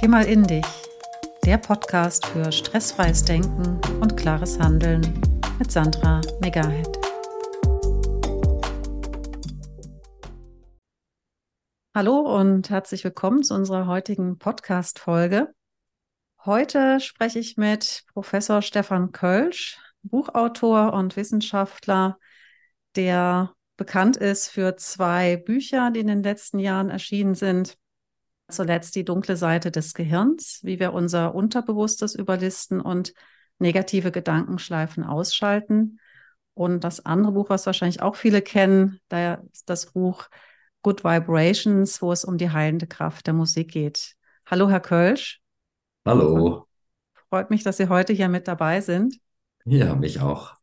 Geh mal in dich. Der Podcast für stressfreies Denken und klares Handeln mit Sandra Megahead. Hallo und herzlich willkommen zu unserer heutigen Podcast-Folge. Heute spreche ich mit Professor Stefan Kölsch, Buchautor und Wissenschaftler, der bekannt ist für zwei Bücher, die in den letzten Jahren erschienen sind. Zuletzt die dunkle Seite des Gehirns, wie wir unser Unterbewusstes überlisten und negative Gedankenschleifen ausschalten. Und das andere Buch, was wahrscheinlich auch viele kennen, da ist das Buch Good Vibrations, wo es um die heilende Kraft der Musik geht. Hallo, Herr Kölsch. Hallo. Freut mich, dass Sie heute hier mit dabei sind. Ja, mich auch.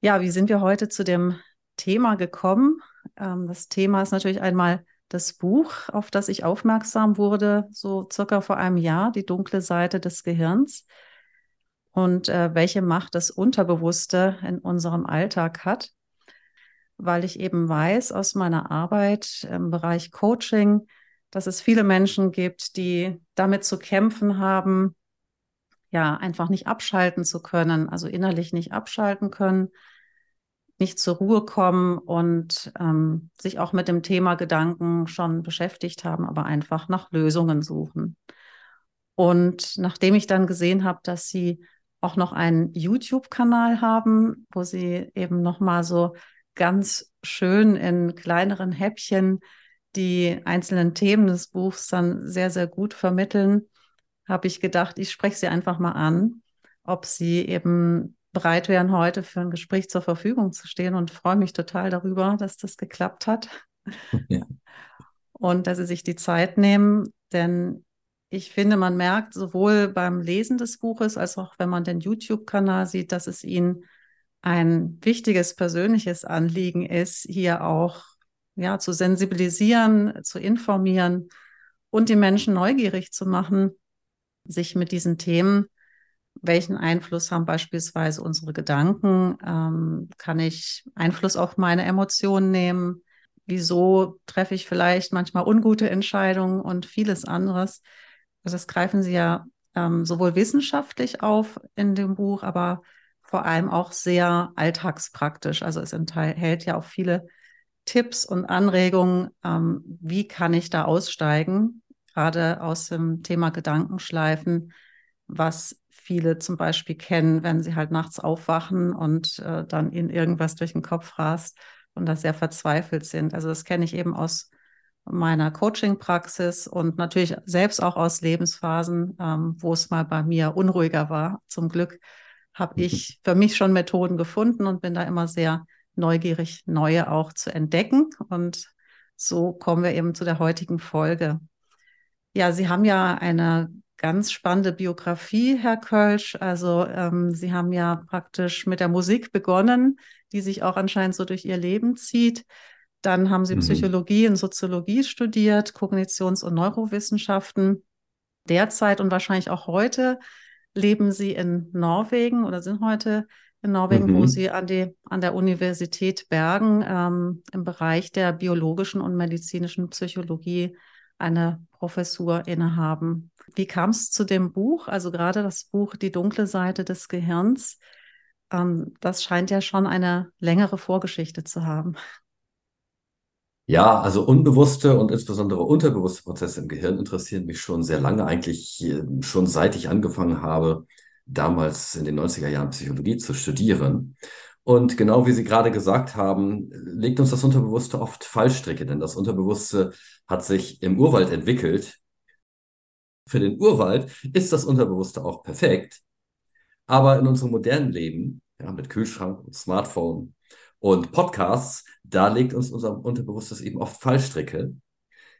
Ja, wie sind wir heute zu dem Thema gekommen? Ähm, das Thema ist natürlich einmal das Buch, auf das ich aufmerksam wurde, so circa vor einem Jahr, Die dunkle Seite des Gehirns. Und äh, welche Macht das Unterbewusste in unserem Alltag hat, weil ich eben weiß aus meiner Arbeit im Bereich Coaching, dass es viele Menschen gibt, die damit zu kämpfen haben, ja, einfach nicht abschalten zu können, also innerlich nicht abschalten können, nicht zur Ruhe kommen und ähm, sich auch mit dem Thema Gedanken schon beschäftigt haben, aber einfach nach Lösungen suchen. Und nachdem ich dann gesehen habe, dass sie auch noch einen YouTube-Kanal haben, wo sie eben noch mal so ganz schön in kleineren Häppchen die einzelnen Themen des Buchs dann sehr, sehr gut vermitteln, habe ich gedacht, ich spreche sie einfach mal an, ob sie eben bereit wären, heute für ein Gespräch zur Verfügung zu stehen und freue mich total darüber, dass das geklappt hat. Ja. Und dass Sie sich die Zeit nehmen, denn ich finde, man merkt sowohl beim Lesen des Buches als auch wenn man den YouTube-Kanal sieht, dass es Ihnen ein wichtiges persönliches Anliegen ist, hier auch ja, zu sensibilisieren, zu informieren und die Menschen neugierig zu machen, sich mit diesen Themen welchen Einfluss haben beispielsweise unsere Gedanken? Ähm, kann ich Einfluss auf meine Emotionen nehmen? Wieso treffe ich vielleicht manchmal ungute Entscheidungen und vieles anderes? Also das greifen Sie ja ähm, sowohl wissenschaftlich auf in dem Buch, aber vor allem auch sehr alltagspraktisch. Also es enthält ja auch viele Tipps und Anregungen, ähm, wie kann ich da aussteigen, gerade aus dem Thema Gedankenschleifen, was viele zum Beispiel kennen, wenn sie halt nachts aufwachen und äh, dann ihnen irgendwas durch den Kopf rast und da sehr verzweifelt sind. Also das kenne ich eben aus meiner Coaching-Praxis und natürlich selbst auch aus Lebensphasen, ähm, wo es mal bei mir unruhiger war. Zum Glück habe mhm. ich für mich schon Methoden gefunden und bin da immer sehr neugierig, neue auch zu entdecken. Und so kommen wir eben zu der heutigen Folge. Ja, Sie haben ja eine ganz spannende Biografie, Herr Kölsch. Also ähm, Sie haben ja praktisch mit der Musik begonnen, die sich auch anscheinend so durch Ihr Leben zieht. Dann haben Sie mhm. Psychologie und Soziologie studiert, Kognitions- und Neurowissenschaften. Derzeit und wahrscheinlich auch heute leben Sie in Norwegen oder sind heute in Norwegen, mhm. wo Sie an, die, an der Universität Bergen ähm, im Bereich der biologischen und medizinischen Psychologie eine Professur innehaben. Wie kam es zu dem Buch? Also gerade das Buch Die dunkle Seite des Gehirns. Ähm, das scheint ja schon eine längere Vorgeschichte zu haben. Ja, also unbewusste und insbesondere unterbewusste Prozesse im Gehirn interessieren mich schon sehr lange, eigentlich äh, schon seit ich angefangen habe, damals in den 90er Jahren Psychologie zu studieren. Und genau wie Sie gerade gesagt haben, legt uns das Unterbewusste oft Fallstricke, denn das Unterbewusste hat sich im Urwald entwickelt. Für den Urwald ist das Unterbewusste auch perfekt. Aber in unserem modernen Leben, ja, mit Kühlschrank und Smartphone und Podcasts, da legt uns unser Unterbewusstes eben oft Fallstricke,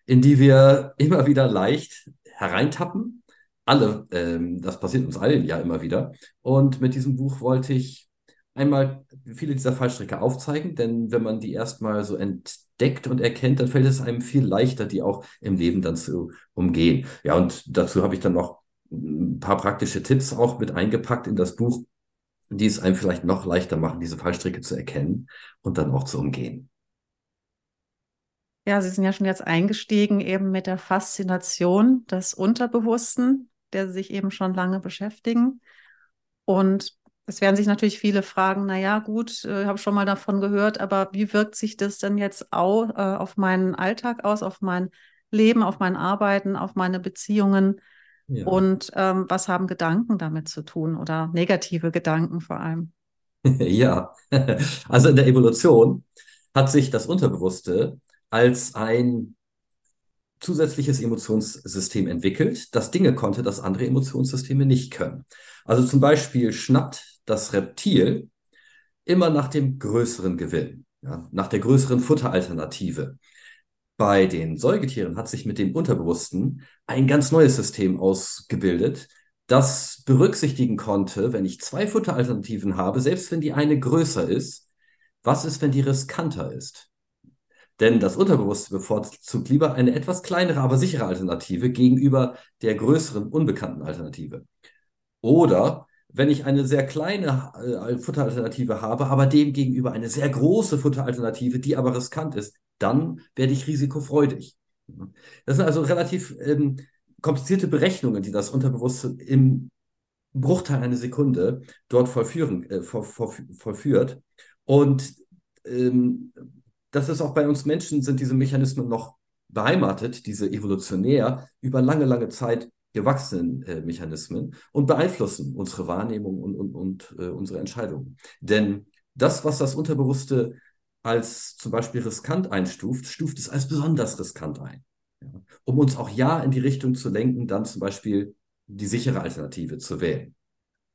in die wir immer wieder leicht hereintappen. Alle, ähm, das passiert uns allen ja immer wieder. Und mit diesem Buch wollte ich einmal viele dieser Fallstricke aufzeigen, denn wenn man die erstmal so entdeckt und erkennt, dann fällt es einem viel leichter, die auch im Leben dann zu umgehen. Ja, und dazu habe ich dann noch ein paar praktische Tipps auch mit eingepackt in das Buch, die es einem vielleicht noch leichter machen, diese Fallstricke zu erkennen und dann auch zu umgehen. Ja, Sie sind ja schon jetzt eingestiegen eben mit der Faszination des Unterbewussten, der Sie sich eben schon lange beschäftigen. Und es werden sich natürlich viele fragen, na ja, gut, äh, habe schon mal davon gehört, aber wie wirkt sich das denn jetzt auch, äh, auf meinen Alltag aus, auf mein Leben, auf mein Arbeiten, auf meine Beziehungen? Ja. Und ähm, was haben Gedanken damit zu tun oder negative Gedanken vor allem? Ja, also in der Evolution hat sich das Unterbewusste als ein zusätzliches Emotionssystem entwickelt, das Dinge konnte, das andere Emotionssysteme nicht können. Also zum Beispiel schnappt das Reptil immer nach dem größeren Gewinn, ja, nach der größeren Futteralternative. Bei den Säugetieren hat sich mit dem Unterbewussten ein ganz neues System ausgebildet, das berücksichtigen konnte, wenn ich zwei Futteralternativen habe, selbst wenn die eine größer ist, was ist, wenn die riskanter ist? Denn das Unterbewusste bevorzugt lieber eine etwas kleinere, aber sichere Alternative gegenüber der größeren, unbekannten Alternative. Oder wenn ich eine sehr kleine äh, Futteralternative habe, aber dem gegenüber eine sehr große Futteralternative, die aber riskant ist, dann werde ich risikofreudig. Das sind also relativ ähm, komplizierte Berechnungen, die das Unterbewusste im Bruchteil einer Sekunde dort vollführen, äh, voll, voll, vollführt. Und ähm, das ist auch bei uns Menschen, sind diese Mechanismen noch beheimatet, diese evolutionär über lange, lange Zeit gewachsenen äh, Mechanismen und beeinflussen unsere Wahrnehmung und, und, und äh, unsere Entscheidungen. Denn das, was das Unterbewusste als zum Beispiel riskant einstuft, stuft es als besonders riskant ein. Ja, um uns auch ja in die Richtung zu lenken, dann zum Beispiel die sichere Alternative zu wählen.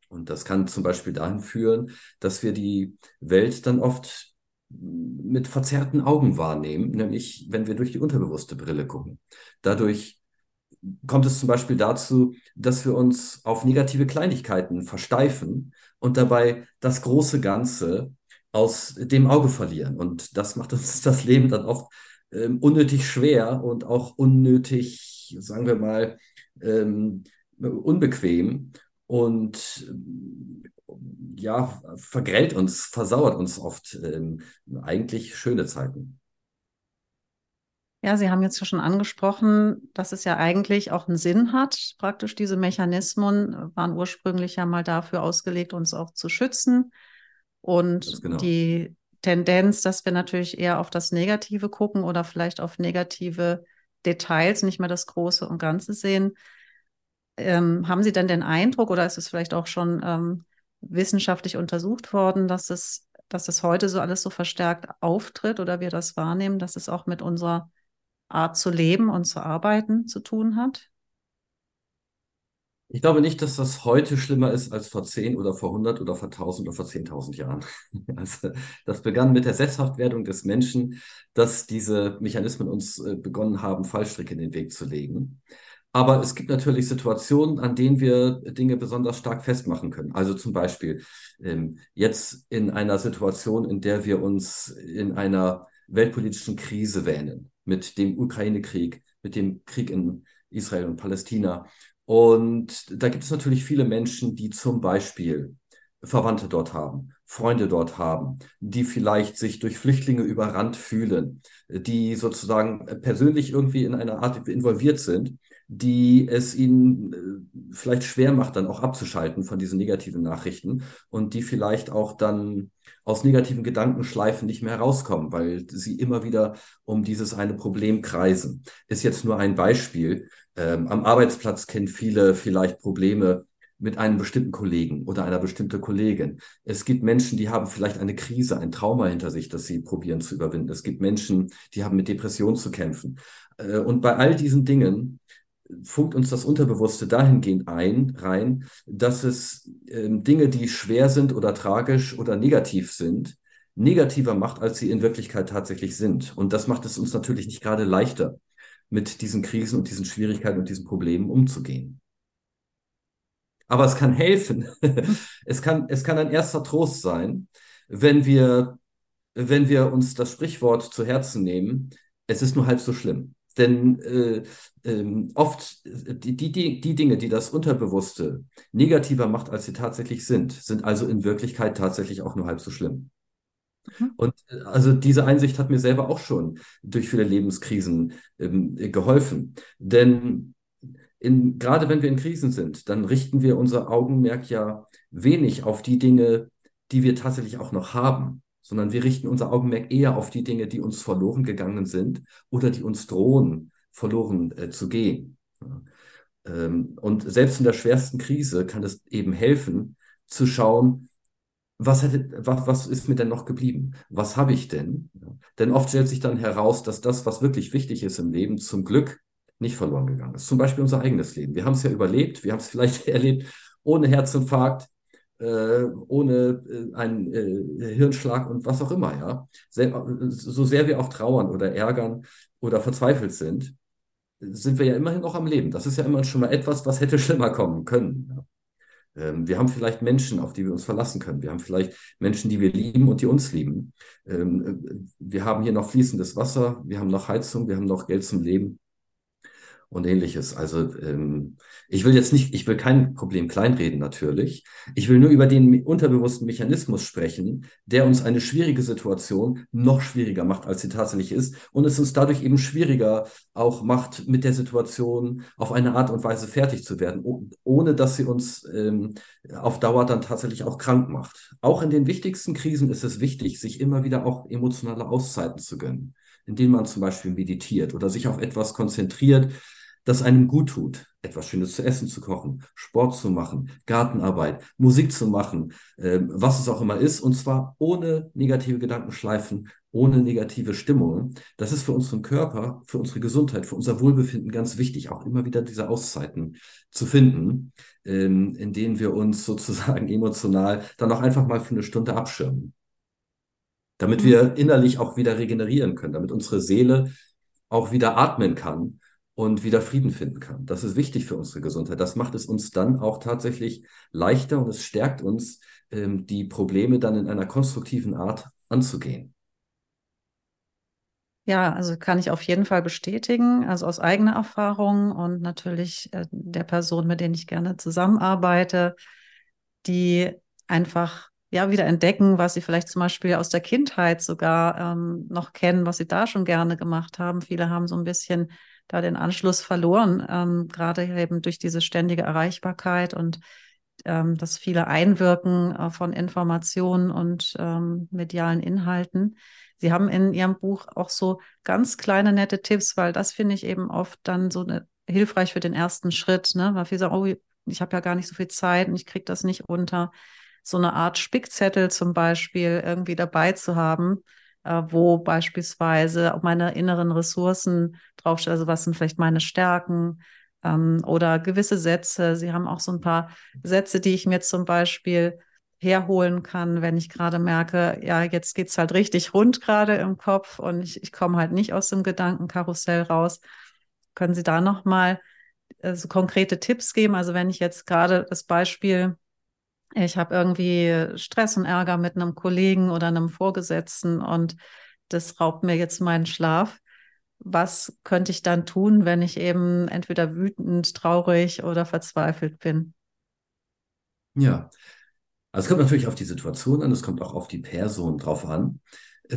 Und das kann zum Beispiel dahin führen, dass wir die Welt dann oft mit verzerrten Augen wahrnehmen, nämlich wenn wir durch die unterbewusste Brille gucken. Dadurch kommt es zum Beispiel dazu, dass wir uns auf negative Kleinigkeiten versteifen und dabei das große Ganze aus dem Auge verlieren. Und das macht uns das Leben dann oft ähm, unnötig schwer und auch unnötig, sagen wir mal, ähm, unbequem und ja, vergrellt uns, versauert uns oft ähm, eigentlich schöne Zeiten. Ja, Sie haben jetzt ja schon angesprochen, dass es ja eigentlich auch einen Sinn hat. Praktisch diese Mechanismen waren ursprünglich ja mal dafür ausgelegt, uns auch zu schützen. Und genau. die Tendenz, dass wir natürlich eher auf das Negative gucken oder vielleicht auf negative Details, nicht mehr das Große und Ganze sehen. Ähm, haben Sie denn den Eindruck oder ist es vielleicht auch schon ähm, wissenschaftlich untersucht worden, dass es, dass es heute so alles so verstärkt auftritt oder wir das wahrnehmen, dass es auch mit unserer Art zu leben und zu arbeiten zu tun hat? Ich glaube nicht, dass das heute schlimmer ist als vor 10 oder vor 100 oder vor 1000 oder vor 10.000 Jahren. Also, das begann mit der Sesshaftwerdung des Menschen, dass diese Mechanismen uns äh, begonnen haben, Fallstricke in den Weg zu legen. Aber es gibt natürlich Situationen, an denen wir Dinge besonders stark festmachen können. Also zum Beispiel ähm, jetzt in einer Situation, in der wir uns in einer weltpolitischen Krise wähnen, mit dem Ukraine-Krieg, mit dem Krieg in Israel und Palästina. Und da gibt es natürlich viele Menschen, die zum Beispiel Verwandte dort haben, Freunde dort haben, die vielleicht sich durch Flüchtlinge überrannt fühlen, die sozusagen persönlich irgendwie in einer Art involviert sind die es ihnen äh, vielleicht schwer macht, dann auch abzuschalten von diesen negativen Nachrichten und die vielleicht auch dann aus negativen Gedankenschleifen nicht mehr herauskommen, weil sie immer wieder um dieses eine Problem kreisen. Ist jetzt nur ein Beispiel. Ähm, am Arbeitsplatz kennen viele vielleicht Probleme mit einem bestimmten Kollegen oder einer bestimmten Kollegin. Es gibt Menschen, die haben vielleicht eine Krise, ein Trauma hinter sich, das sie probieren zu überwinden. Es gibt Menschen, die haben mit Depressionen zu kämpfen. Äh, und bei all diesen Dingen funkt uns das Unterbewusste dahingehend ein, rein, dass es ähm, Dinge, die schwer sind oder tragisch oder negativ sind, negativer macht, als sie in Wirklichkeit tatsächlich sind. Und das macht es uns natürlich nicht gerade leichter, mit diesen Krisen und diesen Schwierigkeiten und diesen Problemen umzugehen. Aber es kann helfen. es, kann, es kann ein erster Trost sein, wenn wir, wenn wir uns das Sprichwort zu Herzen nehmen, es ist nur halb so schlimm. Denn äh, äh, oft die, die, die Dinge, die das Unterbewusste negativer macht, als sie tatsächlich sind, sind also in Wirklichkeit tatsächlich auch nur halb so schlimm. Mhm. Und äh, also diese Einsicht hat mir selber auch schon durch viele Lebenskrisen ähm, geholfen. Denn in, gerade wenn wir in Krisen sind, dann richten wir unser Augenmerk ja wenig auf die Dinge, die wir tatsächlich auch noch haben, sondern wir richten unser Augenmerk eher auf die Dinge, die uns verloren gegangen sind oder die uns drohen, verloren äh, zu gehen. Ähm, und selbst in der schwersten Krise kann es eben helfen, zu schauen, was, hätte, was, was ist mir denn noch geblieben? Was habe ich denn? Ja. Denn oft stellt sich dann heraus, dass das, was wirklich wichtig ist im Leben, zum Glück nicht verloren gegangen ist. Zum Beispiel unser eigenes Leben. Wir haben es ja überlebt, wir haben es vielleicht erlebt ohne Herzinfarkt, äh, ohne äh, einen äh, Hirnschlag und was auch immer, ja. Sehr, so sehr wir auch trauern oder ärgern oder verzweifelt sind, sind wir ja immerhin noch am Leben. Das ist ja immer schon mal etwas, was hätte schlimmer kommen können. Ja. Ähm, wir haben vielleicht Menschen, auf die wir uns verlassen können. Wir haben vielleicht Menschen, die wir lieben und die uns lieben. Ähm, äh, wir haben hier noch fließendes Wasser, wir haben noch Heizung, wir haben noch Geld zum Leben und ähnliches. Also ähm, ich will jetzt nicht, ich will kein Problem kleinreden natürlich. Ich will nur über den unterbewussten Mechanismus sprechen, der uns eine schwierige Situation noch schwieriger macht, als sie tatsächlich ist und es uns dadurch eben schwieriger auch macht, mit der Situation auf eine Art und Weise fertig zu werden, ohne dass sie uns ähm, auf Dauer dann tatsächlich auch krank macht. Auch in den wichtigsten Krisen ist es wichtig, sich immer wieder auch emotionale Auszeiten zu gönnen indem man zum Beispiel meditiert oder sich auf etwas konzentriert, das einem gut tut, etwas Schönes zu essen zu kochen, Sport zu machen, Gartenarbeit, Musik zu machen, äh, was es auch immer ist, und zwar ohne negative Gedankenschleifen, ohne negative Stimmungen. Das ist für unseren Körper, für unsere Gesundheit, für unser Wohlbefinden ganz wichtig, auch immer wieder diese Auszeiten zu finden, ähm, in denen wir uns sozusagen emotional dann auch einfach mal für eine Stunde abschirmen. Damit wir mhm. innerlich auch wieder regenerieren können, damit unsere Seele auch wieder atmen kann und wieder Frieden finden kann. Das ist wichtig für unsere Gesundheit. Das macht es uns dann auch tatsächlich leichter und es stärkt uns, ähm, die Probleme dann in einer konstruktiven Art anzugehen. Ja, also kann ich auf jeden Fall bestätigen, also aus eigener Erfahrung und natürlich äh, der Person, mit denen ich gerne zusammenarbeite, die einfach ja wieder entdecken, was sie vielleicht zum Beispiel aus der Kindheit sogar ähm, noch kennen, was sie da schon gerne gemacht haben. Viele haben so ein bisschen da den Anschluss verloren, ähm, gerade eben durch diese ständige Erreichbarkeit und ähm, das viele Einwirken äh, von Informationen und ähm, medialen Inhalten. Sie haben in Ihrem Buch auch so ganz kleine nette Tipps, weil das finde ich eben oft dann so eine, hilfreich für den ersten Schritt, ne? weil viele sagen, oh, ich habe ja gar nicht so viel Zeit und ich kriege das nicht unter. So eine Art Spickzettel zum Beispiel irgendwie dabei zu haben, äh, wo beispielsweise auch meine inneren Ressourcen draufstehen, also was sind vielleicht meine Stärken ähm, oder gewisse Sätze. Sie haben auch so ein paar Sätze, die ich mir zum Beispiel herholen kann, wenn ich gerade merke, ja, jetzt geht es halt richtig rund gerade im Kopf und ich, ich komme halt nicht aus dem Gedankenkarussell raus. Können Sie da nochmal äh, so konkrete Tipps geben? Also wenn ich jetzt gerade das Beispiel ich habe irgendwie Stress und Ärger mit einem Kollegen oder einem Vorgesetzten und das raubt mir jetzt meinen Schlaf. Was könnte ich dann tun, wenn ich eben entweder wütend, traurig oder verzweifelt bin? Ja, also es kommt natürlich auf die Situation an, es kommt auch auf die Person drauf an.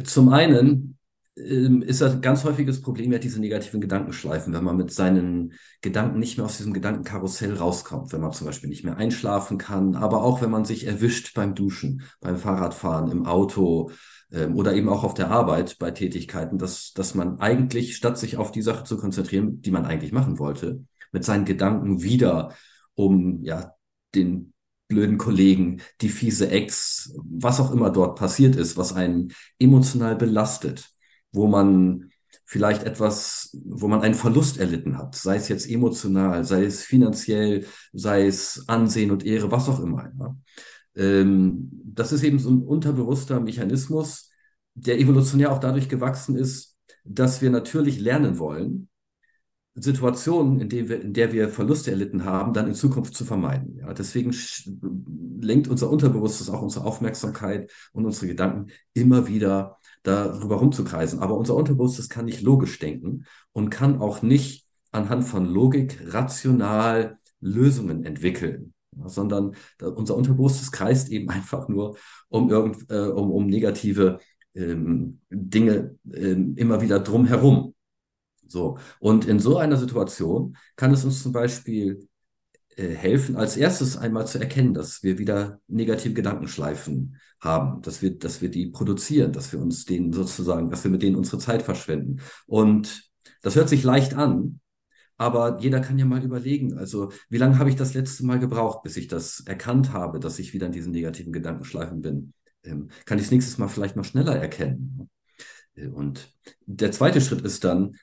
Zum einen ähm, ist ein ganz häufiges Problem ja diese negativen Gedankenschleifen, wenn man mit seinen Gedanken nicht mehr aus diesem Gedankenkarussell rauskommt, wenn man zum Beispiel nicht mehr einschlafen kann, aber auch wenn man sich erwischt beim Duschen, beim Fahrradfahren, im Auto ähm, oder eben auch auf der Arbeit bei Tätigkeiten, dass, dass man eigentlich, statt sich auf die Sache zu konzentrieren, die man eigentlich machen wollte, mit seinen Gedanken wieder um ja den blöden Kollegen, die fiese Ex, was auch immer dort passiert ist, was einen emotional belastet, wo man vielleicht etwas, wo man einen Verlust erlitten hat, sei es jetzt emotional, sei es finanziell, sei es Ansehen und Ehre, was auch immer. Ja. Ähm, das ist eben so ein unterbewusster Mechanismus, der evolutionär auch dadurch gewachsen ist, dass wir natürlich lernen wollen, Situationen, in, denen wir, in der wir Verluste erlitten haben, dann in Zukunft zu vermeiden. Ja, deswegen lenkt unser Unterbewusstes auch unsere Aufmerksamkeit und unsere Gedanken immer wieder darüber rumzukreisen. Aber unser Unterbewusstes kann nicht logisch denken und kann auch nicht anhand von Logik rational Lösungen entwickeln, sondern unser Unterbewusstes kreist eben einfach nur um, irgend, äh, um, um negative ähm, Dinge ähm, immer wieder drumherum. So. Und in so einer Situation kann es uns zum Beispiel äh, helfen, als erstes einmal zu erkennen, dass wir wieder negative Gedankenschleifen haben, dass wir, dass wir die produzieren, dass wir uns denen sozusagen, dass wir mit denen unsere Zeit verschwenden. Und das hört sich leicht an, aber jeder kann ja mal überlegen, also wie lange habe ich das letzte Mal gebraucht, bis ich das erkannt habe, dass ich wieder in diesen negativen Gedankenschleifen bin? Ähm, kann ich es nächstes Mal vielleicht noch schneller erkennen? Äh, und der zweite Schritt ist dann,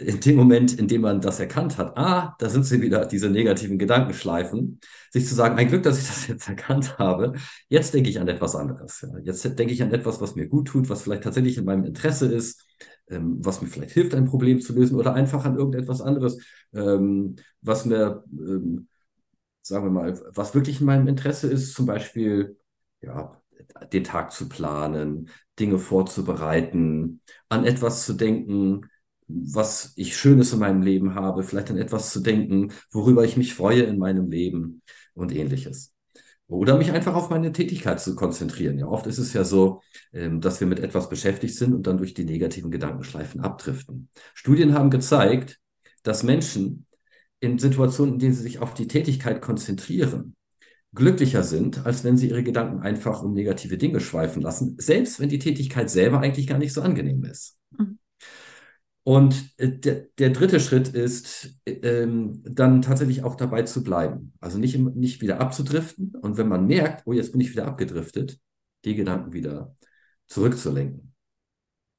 in dem Moment, in dem man das erkannt hat, ah, da sind sie wieder, diese negativen Gedankenschleifen, sich zu sagen, ein Glück, dass ich das jetzt erkannt habe, jetzt denke ich an etwas anderes. Ja. Jetzt denke ich an etwas, was mir gut tut, was vielleicht tatsächlich in meinem Interesse ist, ähm, was mir vielleicht hilft, ein Problem zu lösen oder einfach an irgendetwas anderes, ähm, was mir, ähm, sagen wir mal, was wirklich in meinem Interesse ist, zum Beispiel, ja, den Tag zu planen, Dinge vorzubereiten, an etwas zu denken, was ich Schönes in meinem Leben habe, vielleicht an etwas zu denken, worüber ich mich freue in meinem Leben und ähnliches. Oder mich einfach auf meine Tätigkeit zu konzentrieren. Ja, oft ist es ja so, ähm, dass wir mit etwas beschäftigt sind und dann durch die negativen Gedankenschleifen abdriften. Studien haben gezeigt, dass Menschen in Situationen, in denen sie sich auf die Tätigkeit konzentrieren, glücklicher sind, als wenn sie ihre Gedanken einfach um negative Dinge schweifen lassen, selbst wenn die Tätigkeit selber eigentlich gar nicht so angenehm ist. Mhm. Und äh, der, der dritte Schritt ist, ähm, dann tatsächlich auch dabei zu bleiben. Also nicht, nicht wieder abzudriften. Und wenn man merkt, oh, jetzt bin ich wieder abgedriftet, die Gedanken wieder zurückzulenken.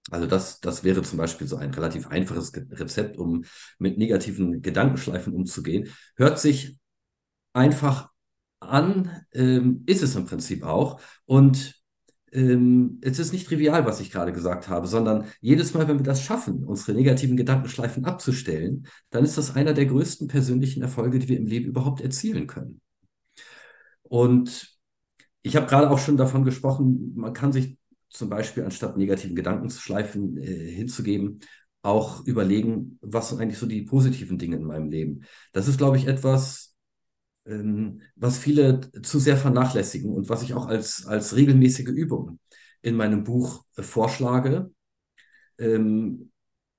Also das, das wäre zum Beispiel so ein relativ einfaches Rezept, um mit negativen Gedankenschleifen umzugehen. Hört sich einfach an, ähm, ist es im Prinzip auch. Und ähm, es ist nicht trivial, was ich gerade gesagt habe, sondern jedes Mal, wenn wir das schaffen, unsere negativen Gedankenschleifen abzustellen, dann ist das einer der größten persönlichen Erfolge, die wir im Leben überhaupt erzielen können. Und ich habe gerade auch schon davon gesprochen, man kann sich zum Beispiel anstatt negativen Gedankenschleifen äh, hinzugeben, auch überlegen, was sind eigentlich so die positiven Dinge in meinem Leben. Das ist, glaube ich, etwas, was viele zu sehr vernachlässigen und was ich auch als, als regelmäßige Übung in meinem Buch äh, vorschlage, ähm,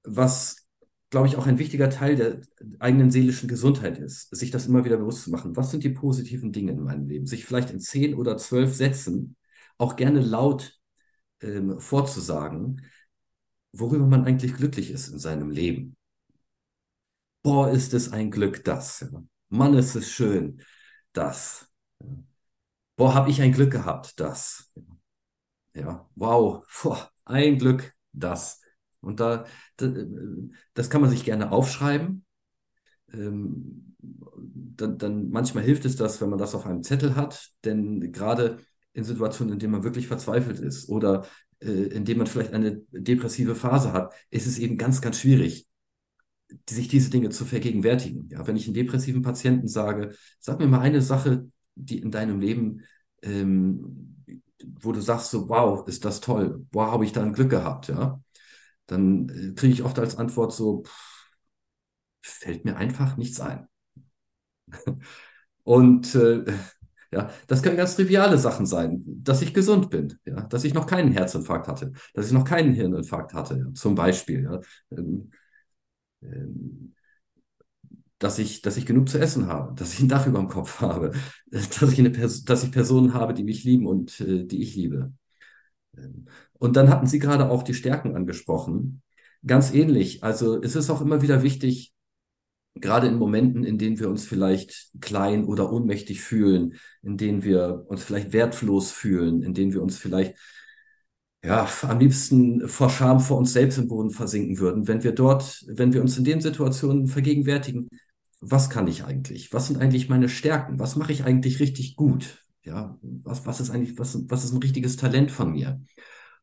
was, glaube ich, auch ein wichtiger Teil der eigenen seelischen Gesundheit ist, sich das immer wieder bewusst zu machen. Was sind die positiven Dinge in meinem Leben? Sich vielleicht in zehn oder zwölf Sätzen auch gerne laut ähm, vorzusagen, worüber man eigentlich glücklich ist in seinem Leben. Boah, ist es ein Glück, das. Ja. Mann, ist es schön, das. Boah, habe ich ein Glück gehabt, das. Ja, wow, boah, ein Glück, das. Und da, das kann man sich gerne aufschreiben. Ähm, dann, dann manchmal hilft es das, wenn man das auf einem Zettel hat, denn gerade in Situationen, in denen man wirklich verzweifelt ist oder äh, in denen man vielleicht eine depressive Phase hat, ist es eben ganz, ganz schwierig, sich diese Dinge zu vergegenwärtigen. Ja, wenn ich einen depressiven Patienten sage, sag mir mal eine Sache, die in deinem Leben, ähm, wo du sagst so, wow, ist das toll, wow, habe ich da ein Glück gehabt, ja, dann äh, kriege ich oft als Antwort so, pff, fällt mir einfach nichts ein. Und äh, ja, das können ganz triviale Sachen sein, dass ich gesund bin, ja, dass ich noch keinen Herzinfarkt hatte, dass ich noch keinen Hirninfarkt hatte, ja, zum Beispiel. Ja. Ähm, dass ich, dass ich genug zu essen habe, dass ich ein Dach über dem Kopf habe, dass ich, eine dass ich Personen habe, die mich lieben und äh, die ich liebe. Ähm, und dann hatten Sie gerade auch die Stärken angesprochen. Ganz ähnlich. Also es ist auch immer wieder wichtig, gerade in Momenten, in denen wir uns vielleicht klein oder ohnmächtig fühlen, in denen wir uns vielleicht wertlos fühlen, in denen wir uns vielleicht ja, am liebsten vor Scham vor uns selbst im Boden versinken würden, wenn wir dort, wenn wir uns in den Situationen vergegenwärtigen, was kann ich eigentlich? Was sind eigentlich meine Stärken? Was mache ich eigentlich richtig gut? Ja, was, was ist eigentlich, was, was ist ein richtiges Talent von mir?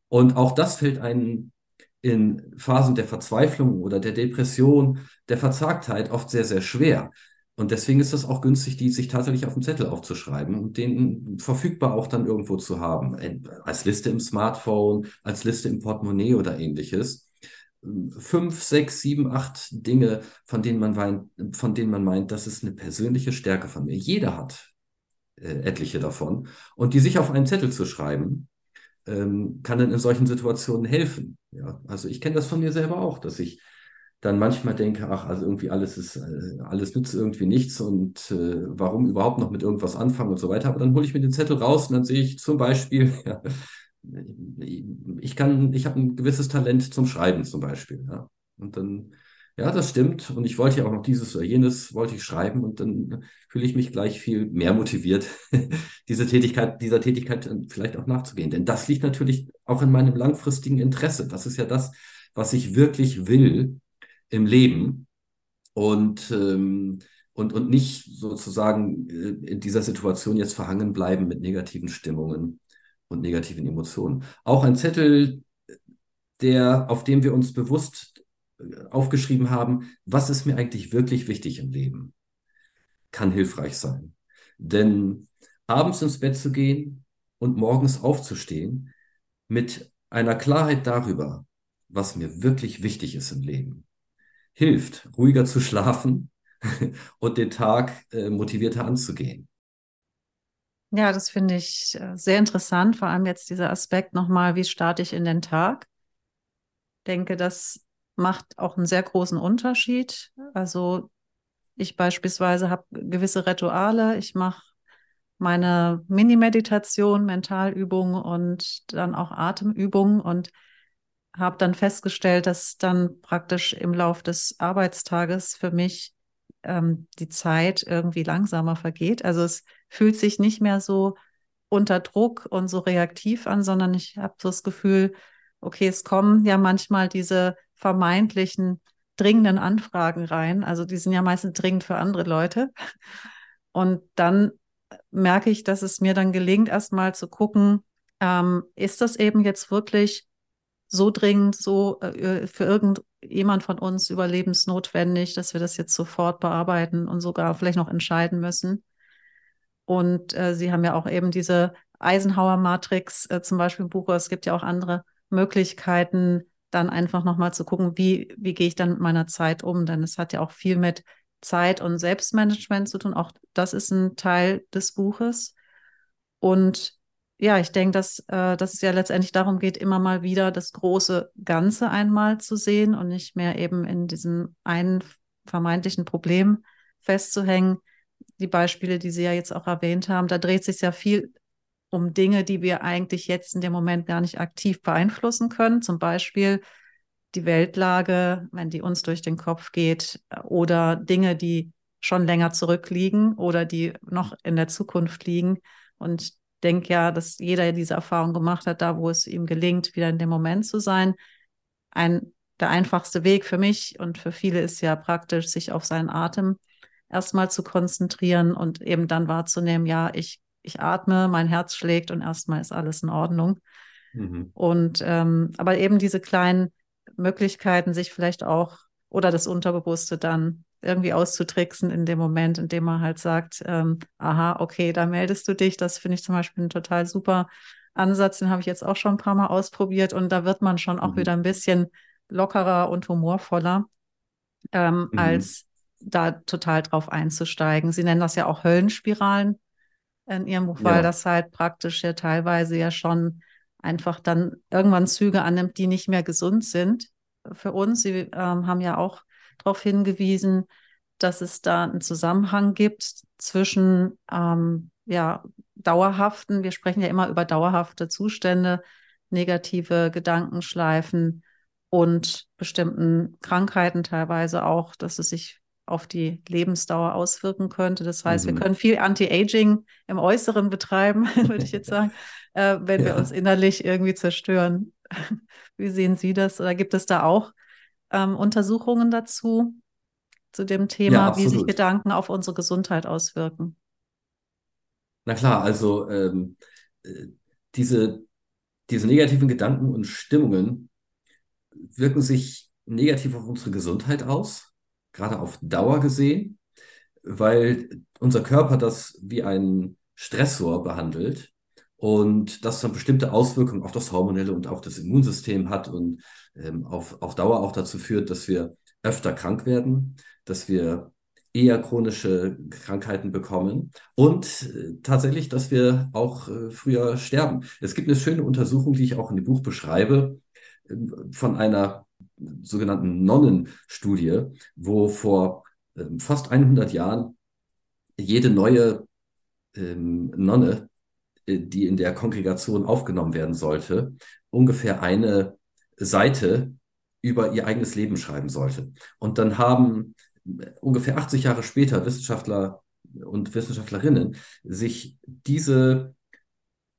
Und auch das fällt einem in Phasen der Verzweiflung oder der Depression, der Verzagtheit oft sehr, sehr schwer. Und deswegen ist es auch günstig, die sich tatsächlich auf dem Zettel aufzuschreiben und den verfügbar auch dann irgendwo zu haben. Als Liste im Smartphone, als Liste im Portemonnaie oder ähnliches. Fünf, sechs, sieben, acht Dinge, von denen man meint, von denen man meint, das ist eine persönliche Stärke von mir. Jeder hat äh, etliche davon. Und die sich auf einen Zettel zu schreiben, ähm, kann dann in solchen Situationen helfen. Ja, also ich kenne das von mir selber auch, dass ich dann manchmal denke, ach, also irgendwie alles ist, äh, alles nützt irgendwie nichts und äh, warum überhaupt noch mit irgendwas anfangen und so weiter. Aber dann hole ich mir den Zettel raus und dann sehe ich zum Beispiel, ja, ich kann, ich habe ein gewisses Talent zum Schreiben zum Beispiel. Ja. Und dann, ja, das stimmt. Und ich wollte ja auch noch dieses oder jenes wollte ich schreiben und dann fühle ich mich gleich viel mehr motiviert, diese Tätigkeit, dieser Tätigkeit vielleicht auch nachzugehen. Denn das liegt natürlich auch in meinem langfristigen Interesse. Das ist ja das, was ich wirklich will im Leben und, ähm, und, und nicht sozusagen äh, in dieser Situation jetzt verhangen bleiben mit negativen Stimmungen und negativen Emotionen. Auch ein Zettel, der, auf dem wir uns bewusst äh, aufgeschrieben haben, was ist mir eigentlich wirklich wichtig im Leben, kann hilfreich sein. Denn abends ins Bett zu gehen und morgens aufzustehen mit einer Klarheit darüber, was mir wirklich wichtig ist im Leben, hilft, ruhiger zu schlafen und den Tag äh, motivierter anzugehen. Ja, das finde ich äh, sehr interessant, vor allem jetzt dieser Aspekt nochmal, wie starte ich in den Tag. Ich denke, das macht auch einen sehr großen Unterschied. Also ich beispielsweise habe gewisse Rituale. Ich mache meine Mini-Meditation, Mentalübungen und dann auch Atemübungen und habe dann festgestellt, dass dann praktisch im Lauf des Arbeitstages für mich ähm, die Zeit irgendwie langsamer vergeht. Also es fühlt sich nicht mehr so unter Druck und so reaktiv an, sondern ich habe so das Gefühl, okay, es kommen ja manchmal diese vermeintlichen dringenden Anfragen rein. Also die sind ja meistens dringend für andere Leute. Und dann merke ich, dass es mir dann gelingt, erstmal zu gucken, ähm, ist das eben jetzt wirklich so dringend, so äh, für irgendjemand von uns überlebensnotwendig, dass wir das jetzt sofort bearbeiten und sogar vielleicht noch entscheiden müssen. Und äh, Sie haben ja auch eben diese Eisenhower-Matrix äh, zum Beispiel im Buch. Es gibt ja auch andere Möglichkeiten, dann einfach nochmal zu gucken, wie, wie gehe ich dann mit meiner Zeit um? Denn es hat ja auch viel mit Zeit und Selbstmanagement zu tun. Auch das ist ein Teil des Buches. Und ja, ich denke, dass, äh, dass es ja letztendlich darum geht, immer mal wieder das große Ganze einmal zu sehen und nicht mehr eben in diesem einen vermeintlichen Problem festzuhängen. Die Beispiele, die Sie ja jetzt auch erwähnt haben, da dreht sich ja viel um Dinge, die wir eigentlich jetzt in dem Moment gar nicht aktiv beeinflussen können. Zum Beispiel die Weltlage, wenn die uns durch den Kopf geht, oder Dinge, die schon länger zurückliegen oder die noch in der Zukunft liegen. Und denke ja, dass jeder diese Erfahrung gemacht hat, da wo es ihm gelingt, wieder in dem Moment zu sein. Ein, der einfachste Weg für mich und für viele ist ja praktisch, sich auf seinen Atem erstmal zu konzentrieren und eben dann wahrzunehmen, ja, ich, ich atme, mein Herz schlägt und erstmal ist alles in Ordnung. Mhm. Und ähm, aber eben diese kleinen Möglichkeiten, sich vielleicht auch oder das Unterbewusste dann irgendwie auszutricksen in dem Moment, in dem man halt sagt, ähm, aha, okay, da meldest du dich. Das finde ich zum Beispiel ein total super Ansatz. Den habe ich jetzt auch schon ein paar Mal ausprobiert und da wird man schon auch mhm. wieder ein bisschen lockerer und humorvoller, ähm, mhm. als da total drauf einzusteigen. Sie nennen das ja auch Höllenspiralen in Ihrem Buch, weil ja. das halt praktisch ja teilweise ja schon einfach dann irgendwann Züge annimmt, die nicht mehr gesund sind für uns. Sie ähm, haben ja auch darauf hingewiesen, dass es da einen Zusammenhang gibt zwischen ähm, ja, dauerhaften, wir sprechen ja immer über dauerhafte Zustände, negative Gedankenschleifen und bestimmten Krankheiten teilweise auch, dass es sich auf die Lebensdauer auswirken könnte. Das heißt, mhm. wir können viel Anti-Aging im Äußeren betreiben, würde ich jetzt sagen, äh, wenn ja. wir uns innerlich irgendwie zerstören. Wie sehen Sie das? Oder gibt es da auch ähm, Untersuchungen dazu, zu dem Thema, ja, wie sich Gedanken auf unsere Gesundheit auswirken. Na klar, also ähm, äh, diese, diese negativen Gedanken und Stimmungen wirken sich negativ auf unsere Gesundheit aus, gerade auf Dauer gesehen, weil unser Körper das wie ein Stressor behandelt und das dann bestimmte Auswirkungen auf das hormonelle und auch das Immunsystem hat und ähm, auf, auf Dauer auch dazu führt, dass wir öfter krank werden, dass wir eher chronische Krankheiten bekommen und äh, tatsächlich, dass wir auch äh, früher sterben. Es gibt eine schöne Untersuchung, die ich auch in dem Buch beschreibe, äh, von einer sogenannten Nonnenstudie, wo vor ähm, fast 100 Jahren jede neue ähm, Nonne, die in der Kongregation aufgenommen werden sollte, ungefähr eine Seite über ihr eigenes Leben schreiben sollte. Und dann haben ungefähr 80 Jahre später Wissenschaftler und Wissenschaftlerinnen sich diese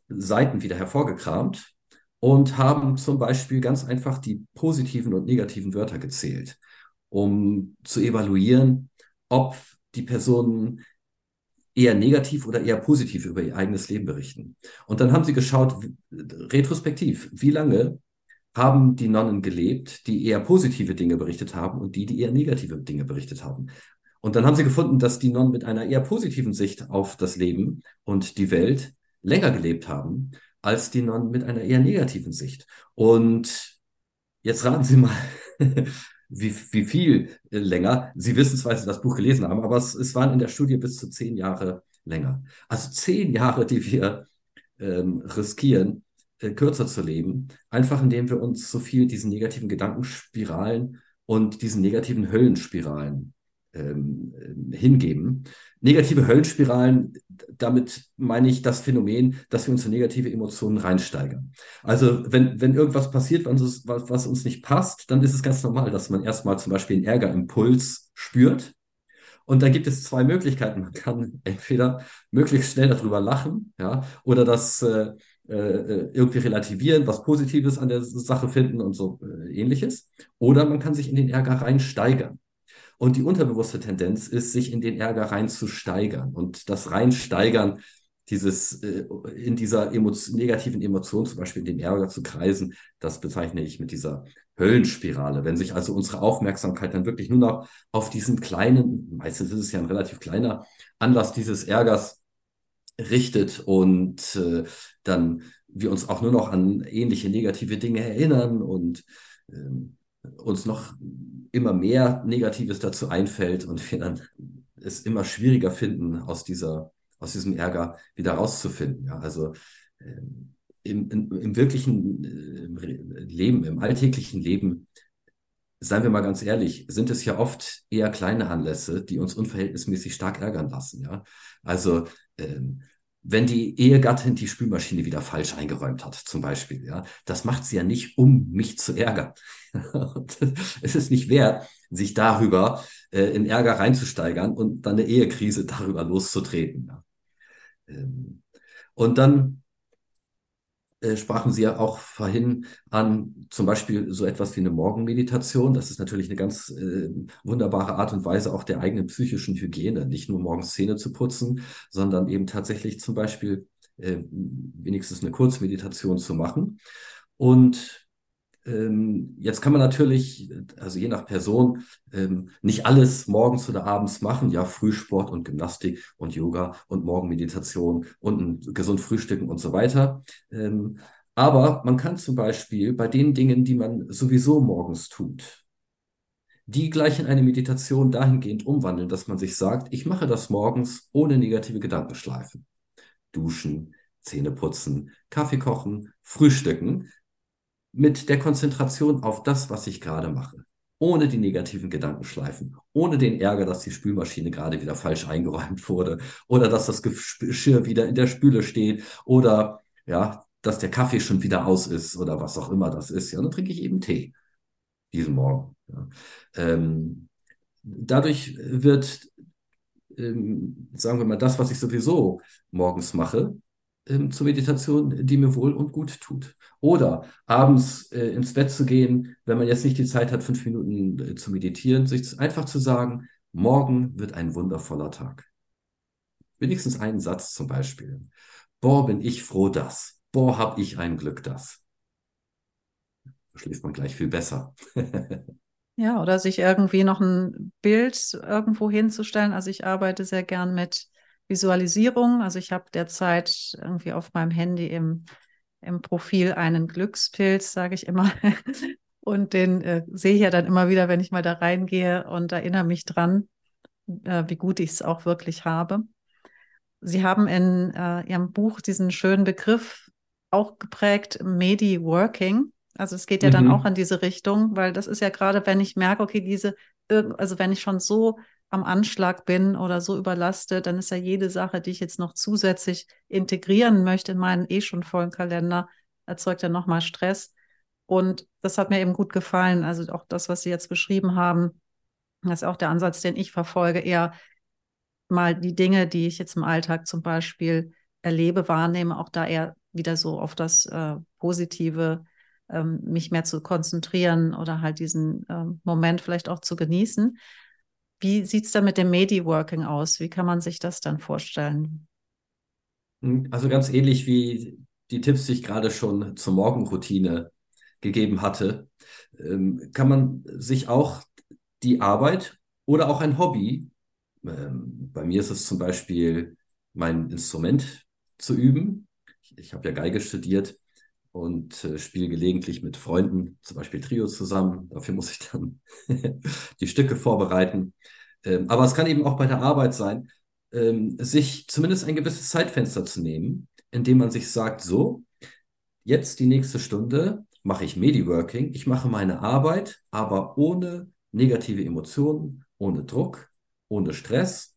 Seiten wieder hervorgekramt und haben zum Beispiel ganz einfach die positiven und negativen Wörter gezählt, um zu evaluieren, ob die Personen eher negativ oder eher positiv über ihr eigenes Leben berichten. Und dann haben sie geschaut, retrospektiv, wie lange haben die Nonnen gelebt, die eher positive Dinge berichtet haben und die, die eher negative Dinge berichtet haben. Und dann haben sie gefunden, dass die Nonnen mit einer eher positiven Sicht auf das Leben und die Welt länger gelebt haben als die Nonnen mit einer eher negativen Sicht. Und jetzt raten Sie mal, wie, wie viel länger. Sie wissen zwar, dass Sie das Buch gelesen haben, aber es, es waren in der Studie bis zu zehn Jahre länger. Also zehn Jahre, die wir ähm, riskieren, äh, kürzer zu leben, einfach indem wir uns so viel diesen negativen Gedankenspiralen und diesen negativen Höllenspiralen ähm, äh, hingeben. Negative Höllenspiralen, damit meine ich das Phänomen, dass wir uns in negative Emotionen reinsteigern. Also wenn, wenn irgendwas passiert, was, was uns nicht passt, dann ist es ganz normal, dass man erstmal zum Beispiel einen Ärgerimpuls spürt. Und da gibt es zwei Möglichkeiten. Man kann entweder möglichst schnell darüber lachen, ja, oder das äh, äh, irgendwie relativieren, was Positives an der Sache finden und so äh, ähnliches. Oder man kann sich in den Ärger reinsteigern. Und die unterbewusste Tendenz ist, sich in den Ärger reinzusteigern. Und das Reinsteigern, dieses äh, in dieser Emotion, negativen Emotion, zum Beispiel in den Ärger zu kreisen, das bezeichne ich mit dieser Höllenspirale. Wenn sich also unsere Aufmerksamkeit dann wirklich nur noch auf diesen kleinen, meistens ist es ja ein relativ kleiner Anlass dieses Ärgers richtet und äh, dann wir uns auch nur noch an ähnliche negative Dinge erinnern und ähm, uns noch immer mehr Negatives dazu einfällt und wir dann es immer schwieriger finden, aus dieser, aus diesem Ärger wieder rauszufinden. Ja, also ähm, im, im, im, wirklichen äh, Leben, im alltäglichen Leben, seien wir mal ganz ehrlich, sind es ja oft eher kleine Anlässe, die uns unverhältnismäßig stark ärgern lassen. Ja, also ähm, wenn die Ehegattin die Spülmaschine wieder falsch eingeräumt hat, zum Beispiel, ja, das macht sie ja nicht, um mich zu ärgern. es ist nicht wert, sich darüber äh, in Ärger reinzusteigern und dann eine Ehekrise darüber loszutreten. Ja. Ähm, und dann äh, sprachen Sie ja auch vorhin an, zum Beispiel so etwas wie eine Morgenmeditation. Das ist natürlich eine ganz äh, wunderbare Art und Weise auch der eigenen psychischen Hygiene, nicht nur morgens Zähne zu putzen, sondern eben tatsächlich zum Beispiel äh, wenigstens eine Kurzmeditation zu machen. Und jetzt kann man natürlich, also je nach Person, ähm, nicht alles morgens oder abends machen. Ja, Frühsport und Gymnastik und Yoga und Morgenmeditation und gesund frühstücken und so weiter. Ähm, aber man kann zum Beispiel bei den Dingen, die man sowieso morgens tut, die gleich in eine Meditation dahingehend umwandeln, dass man sich sagt, ich mache das morgens ohne negative Gedankenschleifen. Duschen, Zähne putzen, Kaffee kochen, frühstücken mit der Konzentration auf das, was ich gerade mache. Ohne die negativen Gedankenschleifen, ohne den Ärger, dass die Spülmaschine gerade wieder falsch eingeräumt wurde oder dass das Geschirr wieder in der Spüle steht oder ja, dass der Kaffee schon wieder aus ist oder was auch immer das ist. Ja, dann trinke ich eben Tee diesen Morgen. Ja. Ähm, dadurch wird, ähm, sagen wir mal, das, was ich sowieso morgens mache, ähm, zur Meditation, die mir wohl und gut tut. Oder abends äh, ins Bett zu gehen, wenn man jetzt nicht die Zeit hat, fünf Minuten äh, zu meditieren, sich einfach zu sagen, morgen wird ein wundervoller Tag. Wenigstens einen Satz zum Beispiel. Boah, bin ich froh, dass. Boah, hab ich ein Glück, dass. Da schläft man gleich viel besser. ja, oder sich irgendwie noch ein Bild irgendwo hinzustellen. Also ich arbeite sehr gern mit Visualisierung. Also ich habe derzeit irgendwie auf meinem Handy im, im Profil einen Glückspilz, sage ich immer. Und den äh, sehe ich ja dann immer wieder, wenn ich mal da reingehe und erinnere mich dran. äh, wie gut ich es auch wirklich habe. Sie haben in äh, Ihrem Buch diesen schönen Begriff auch geprägt, Medi-Working. Also es geht ja mhm. dann auch in diese Richtung, weil das ist ja gerade, wenn ich merke, okay, diese, also wenn ich schon so am Anschlag bin oder so überlastet, dann ist ja jede Sache, die ich jetzt noch zusätzlich integrieren möchte in meinen eh schon vollen Kalender, erzeugt ja nochmal Stress. Und das hat mir eben gut gefallen. Also auch das, was Sie jetzt beschrieben haben, das ist auch der Ansatz, den ich verfolge, eher mal die Dinge, die ich jetzt im Alltag zum Beispiel erlebe, wahrnehme, auch da eher wieder so auf das äh, Positive, ähm, mich mehr zu konzentrieren oder halt diesen ähm, Moment vielleicht auch zu genießen. Wie sieht es da mit dem Medi-Working aus? Wie kann man sich das dann vorstellen? Hm, also ganz ähnlich wie die Tipps, die ich gerade schon zur Morgenroutine gegeben hatte, ähm, kann man sich auch die Arbeit oder auch ein Hobby, bei mir ist es zum Beispiel mein Instrument zu üben, ich habe ja Geige studiert und äh, spiele gelegentlich mit Freunden, zum Beispiel Trio zusammen. Dafür muss ich dann die Stücke vorbereiten. Ähm, aber es kann eben auch bei der Arbeit sein, ähm, sich zumindest ein gewisses Zeitfenster zu nehmen, indem man sich sagt, so, jetzt die nächste Stunde mache ich Medi-Working, ich mache meine Arbeit, aber ohne negative Emotionen, ohne Druck, ohne Stress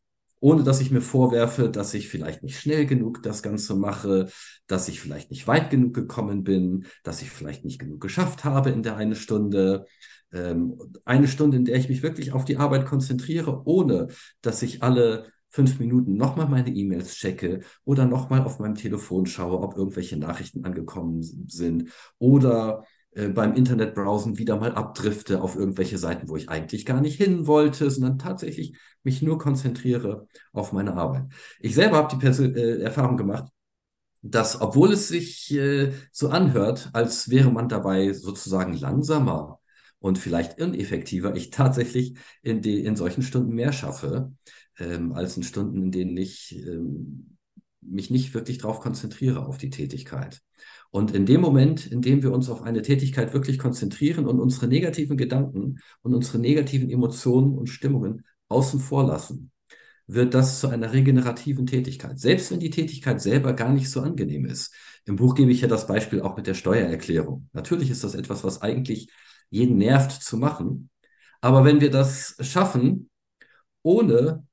ohne dass ich mir vorwerfe, dass ich vielleicht nicht schnell genug das Ganze mache, dass ich vielleicht nicht weit genug gekommen bin, dass ich vielleicht nicht genug geschafft habe in der eine Stunde. Ähm, eine Stunde, in der ich mich wirklich auf die Arbeit konzentriere, ohne dass ich alle fünf Minuten nochmal meine E-Mails checke oder nochmal auf meinem Telefon schaue, ob irgendwelche Nachrichten angekommen sind oder äh, beim Internetbrowsen wieder mal abdrifte auf irgendwelche Seiten, wo ich eigentlich gar nicht hin wollte, sondern tatsächlich mich nur konzentriere auf meine Arbeit. Ich selber habe die Pers äh, Erfahrung gemacht, dass obwohl es sich äh, so anhört, als wäre man dabei sozusagen langsamer und vielleicht ineffektiver, ich tatsächlich in, die, in solchen Stunden mehr schaffe, ähm, als in Stunden, in denen ich ähm, mich nicht wirklich darauf konzentriere, auf die Tätigkeit. Und in dem Moment, in dem wir uns auf eine Tätigkeit wirklich konzentrieren und unsere negativen Gedanken und unsere negativen Emotionen und Stimmungen außen vor lassen, wird das zu einer regenerativen Tätigkeit. Selbst wenn die Tätigkeit selber gar nicht so angenehm ist. Im Buch gebe ich ja das Beispiel auch mit der Steuererklärung. Natürlich ist das etwas, was eigentlich jeden nervt zu machen. Aber wenn wir das schaffen, ohne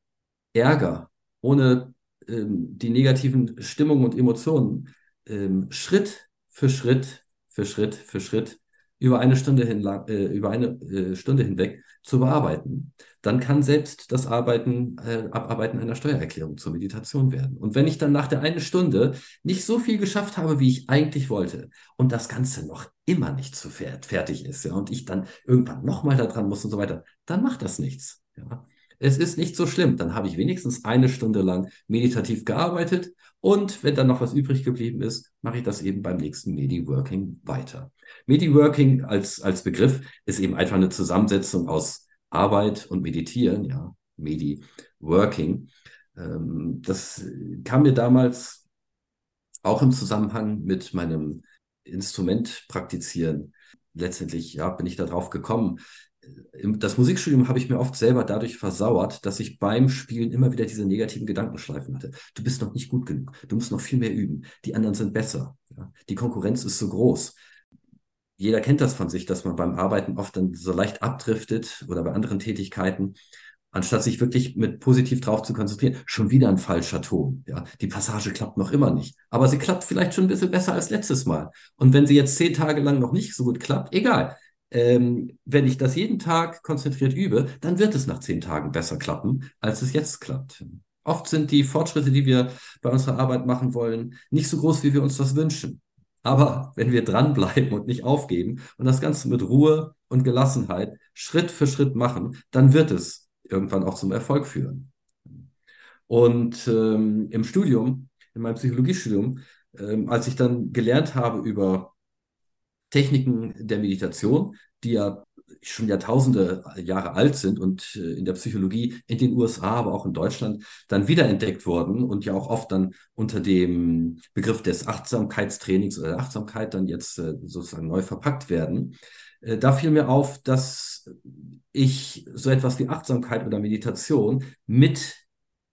Ärger, ohne die negativen Stimmungen und Emotionen, ähm, Schritt für Schritt, für Schritt, für Schritt über eine Stunde, hin, äh, über eine äh, Stunde hinweg zu bearbeiten, dann kann selbst das Arbeiten, äh, Abarbeiten einer Steuererklärung zur Meditation werden. Und wenn ich dann nach der einen Stunde nicht so viel geschafft habe, wie ich eigentlich wollte, und das Ganze noch immer nicht zu fertig ist, ja, und ich dann irgendwann nochmal da dran muss und so weiter, dann macht das nichts. Ja. Es ist nicht so schlimm. Dann habe ich wenigstens eine Stunde lang meditativ gearbeitet und wenn dann noch was übrig geblieben ist, mache ich das eben beim nächsten Medi-Working weiter. Medi-Working als, als Begriff ist eben einfach eine Zusammensetzung aus Arbeit und Meditieren, ja, Medi-Working. Ähm, das kam mir damals auch im Zusammenhang mit meinem Instrument praktizieren. Letztendlich, ja, bin ich darauf gekommen, das Musikstudium habe ich mir oft selber dadurch versauert, dass ich beim Spielen immer wieder diese negativen Gedankenschleifen hatte. Du bist noch nicht gut genug. Du musst noch viel mehr üben. Die anderen sind besser. Ja? Die Konkurrenz ist so groß. Jeder kennt das von sich, dass man beim Arbeiten oft dann so leicht abdriftet oder bei anderen Tätigkeiten, anstatt sich wirklich mit positiv drauf zu konzentrieren. Schon wieder ein falscher Ton. Ja? Die Passage klappt noch immer nicht. Aber sie klappt vielleicht schon ein bisschen besser als letztes Mal. Und wenn sie jetzt zehn Tage lang noch nicht so gut klappt, egal ähm, wenn ich das jeden Tag konzentriert übe, dann wird es nach zehn Tagen besser klappen, als es jetzt klappt. Oft sind die Fortschritte, die wir bei unserer Arbeit machen wollen, nicht so groß, wie wir uns das wünschen. Aber wenn wir dranbleiben und nicht aufgeben und das Ganze mit Ruhe und Gelassenheit Schritt für Schritt machen, dann wird es irgendwann auch zum Erfolg führen. Und ähm, im Studium, in meinem Psychologiestudium, ähm, als ich dann gelernt habe über Techniken der Meditation, die ja schon Jahrtausende Jahre alt sind und äh, in der Psychologie in den USA, aber auch in Deutschland dann wiederentdeckt wurden und ja auch oft dann unter dem Begriff des Achtsamkeitstrainings oder der Achtsamkeit dann jetzt äh, sozusagen neu verpackt werden. Äh, da fiel mir auf, dass dass ich so etwas wie Achtsamkeit oder Meditation mit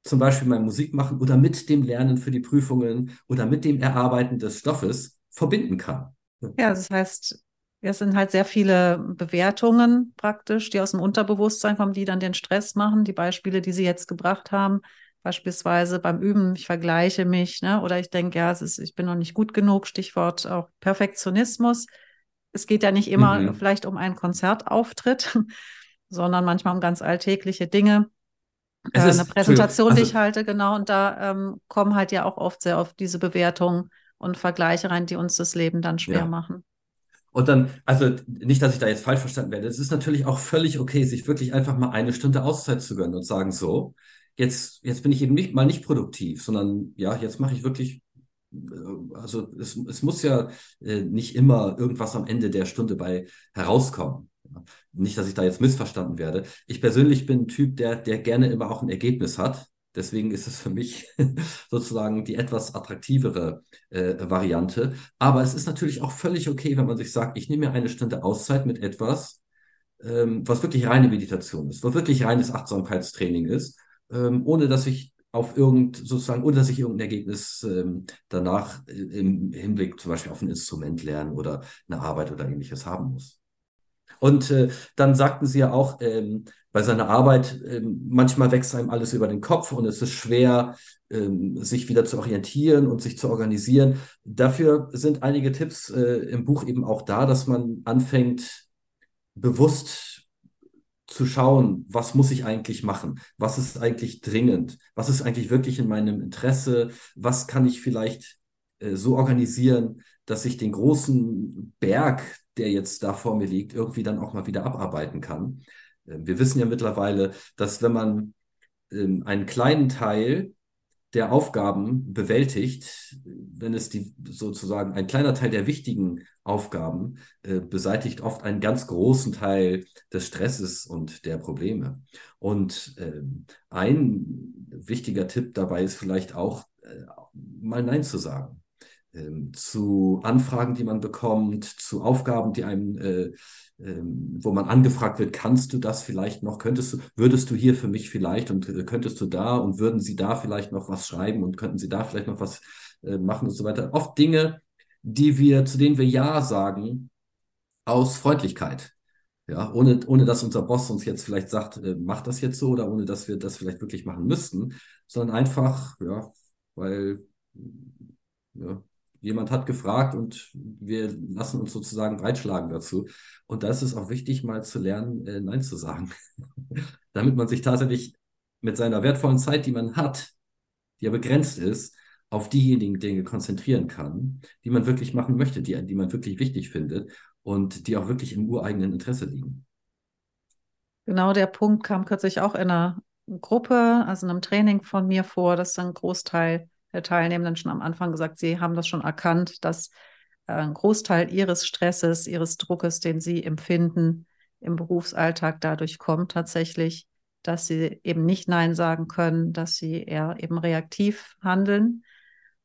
zum Beispiel meinem Musikmachen oder mit dem Lernen für die Prüfungen oder mit dem Erarbeiten des Stoffes verbinden kann. Ja, das heißt, es sind halt sehr viele Bewertungen praktisch, die aus dem Unterbewusstsein kommen, die dann den Stress machen. Die Beispiele, die Sie jetzt gebracht haben, beispielsweise beim Üben, ich vergleiche mich, ne? oder ich denke, ja, es ist, ich bin noch nicht gut genug, Stichwort auch Perfektionismus. Es geht ja nicht immer mhm. vielleicht um einen Konzertauftritt, sondern manchmal um ganz alltägliche Dinge. Äh, eine Präsentation, also, die ich halte, genau. Und da ähm, kommen halt ja auch oft sehr oft diese Bewertungen und Vergleiche rein, die uns das Leben dann schwer ja. machen. Und dann, also nicht, dass ich da jetzt falsch verstanden werde. Es ist natürlich auch völlig okay, sich wirklich einfach mal eine Stunde Auszeit zu gönnen und sagen so, jetzt, jetzt bin ich eben nicht mal nicht produktiv, sondern ja, jetzt mache ich wirklich äh, also es, es muss ja äh, nicht immer irgendwas am Ende der Stunde bei herauskommen. Nicht, dass ich da jetzt missverstanden werde. Ich persönlich bin ein Typ, der, der gerne immer auch ein Ergebnis hat. Deswegen ist es für mich sozusagen die etwas attraktivere äh, Variante. Aber es ist natürlich auch völlig okay, wenn man sich sagt, ich nehme mir eine Stunde Auszeit mit etwas, ähm, was wirklich reine Meditation ist, was wirklich reines Achtsamkeitstraining ist, ähm, ohne dass ich auf irgend, sozusagen, ohne dass ich irgendein Ergebnis ähm, danach im Hinblick zum Beispiel auf ein Instrument lernen oder eine Arbeit oder ähnliches haben muss. Und äh, dann sagten sie ja auch, ähm, bei seiner Arbeit, ähm, manchmal wächst einem alles über den Kopf und es ist schwer, ähm, sich wieder zu orientieren und sich zu organisieren. Dafür sind einige Tipps äh, im Buch eben auch da, dass man anfängt, bewusst zu schauen, was muss ich eigentlich machen? Was ist eigentlich dringend? Was ist eigentlich wirklich in meinem Interesse? Was kann ich vielleicht äh, so organisieren, dass ich den großen Berg der jetzt da vor mir liegt, irgendwie dann auch mal wieder abarbeiten kann. Ähm, wir wissen ja mittlerweile, dass wenn man ähm, einen kleinen Teil der Aufgaben bewältigt, wenn es die sozusagen ein kleiner Teil der wichtigen Aufgaben äh, beseitigt oft einen ganz großen Teil des Stresses und der Probleme. Und äh, ein wichtiger Tipp dabei ist vielleicht auch äh, mal Nein zu sagen ähm, zu Anfragen, die man bekommt, zu Aufgaben, die einem, äh, äh, wo man angefragt wird, kannst du das vielleicht noch, könntest du, würdest du hier für mich vielleicht und äh, könntest du da und würden sie da vielleicht noch was schreiben und könnten sie da vielleicht noch was äh, machen und so weiter. Oft Dinge, die wir, zu denen wir Ja sagen, aus Freundlichkeit. Ja, ohne, ohne dass unser Boss uns jetzt vielleicht sagt, äh, mach das jetzt so oder ohne dass wir das vielleicht wirklich machen müssten, sondern einfach, ja, weil ja, jemand hat gefragt und wir lassen uns sozusagen breitschlagen dazu. Und da ist es auch wichtig, mal zu lernen, äh, Nein zu sagen. Damit man sich tatsächlich mit seiner wertvollen Zeit, die man hat, die ja begrenzt ist, auf diejenigen Dinge konzentrieren kann, die man wirklich machen möchte, die, die man wirklich wichtig findet und die auch wirklich im ureigenen Interesse liegen. Genau der Punkt kam kürzlich auch in einer Gruppe, also in einem Training von mir vor, dass ein Großteil der Teilnehmenden schon am Anfang gesagt, sie haben das schon erkannt, dass äh, ein Großteil ihres Stresses, ihres Druckes, den sie empfinden im Berufsalltag dadurch kommt tatsächlich, dass sie eben nicht Nein sagen können, dass sie eher eben reaktiv handeln.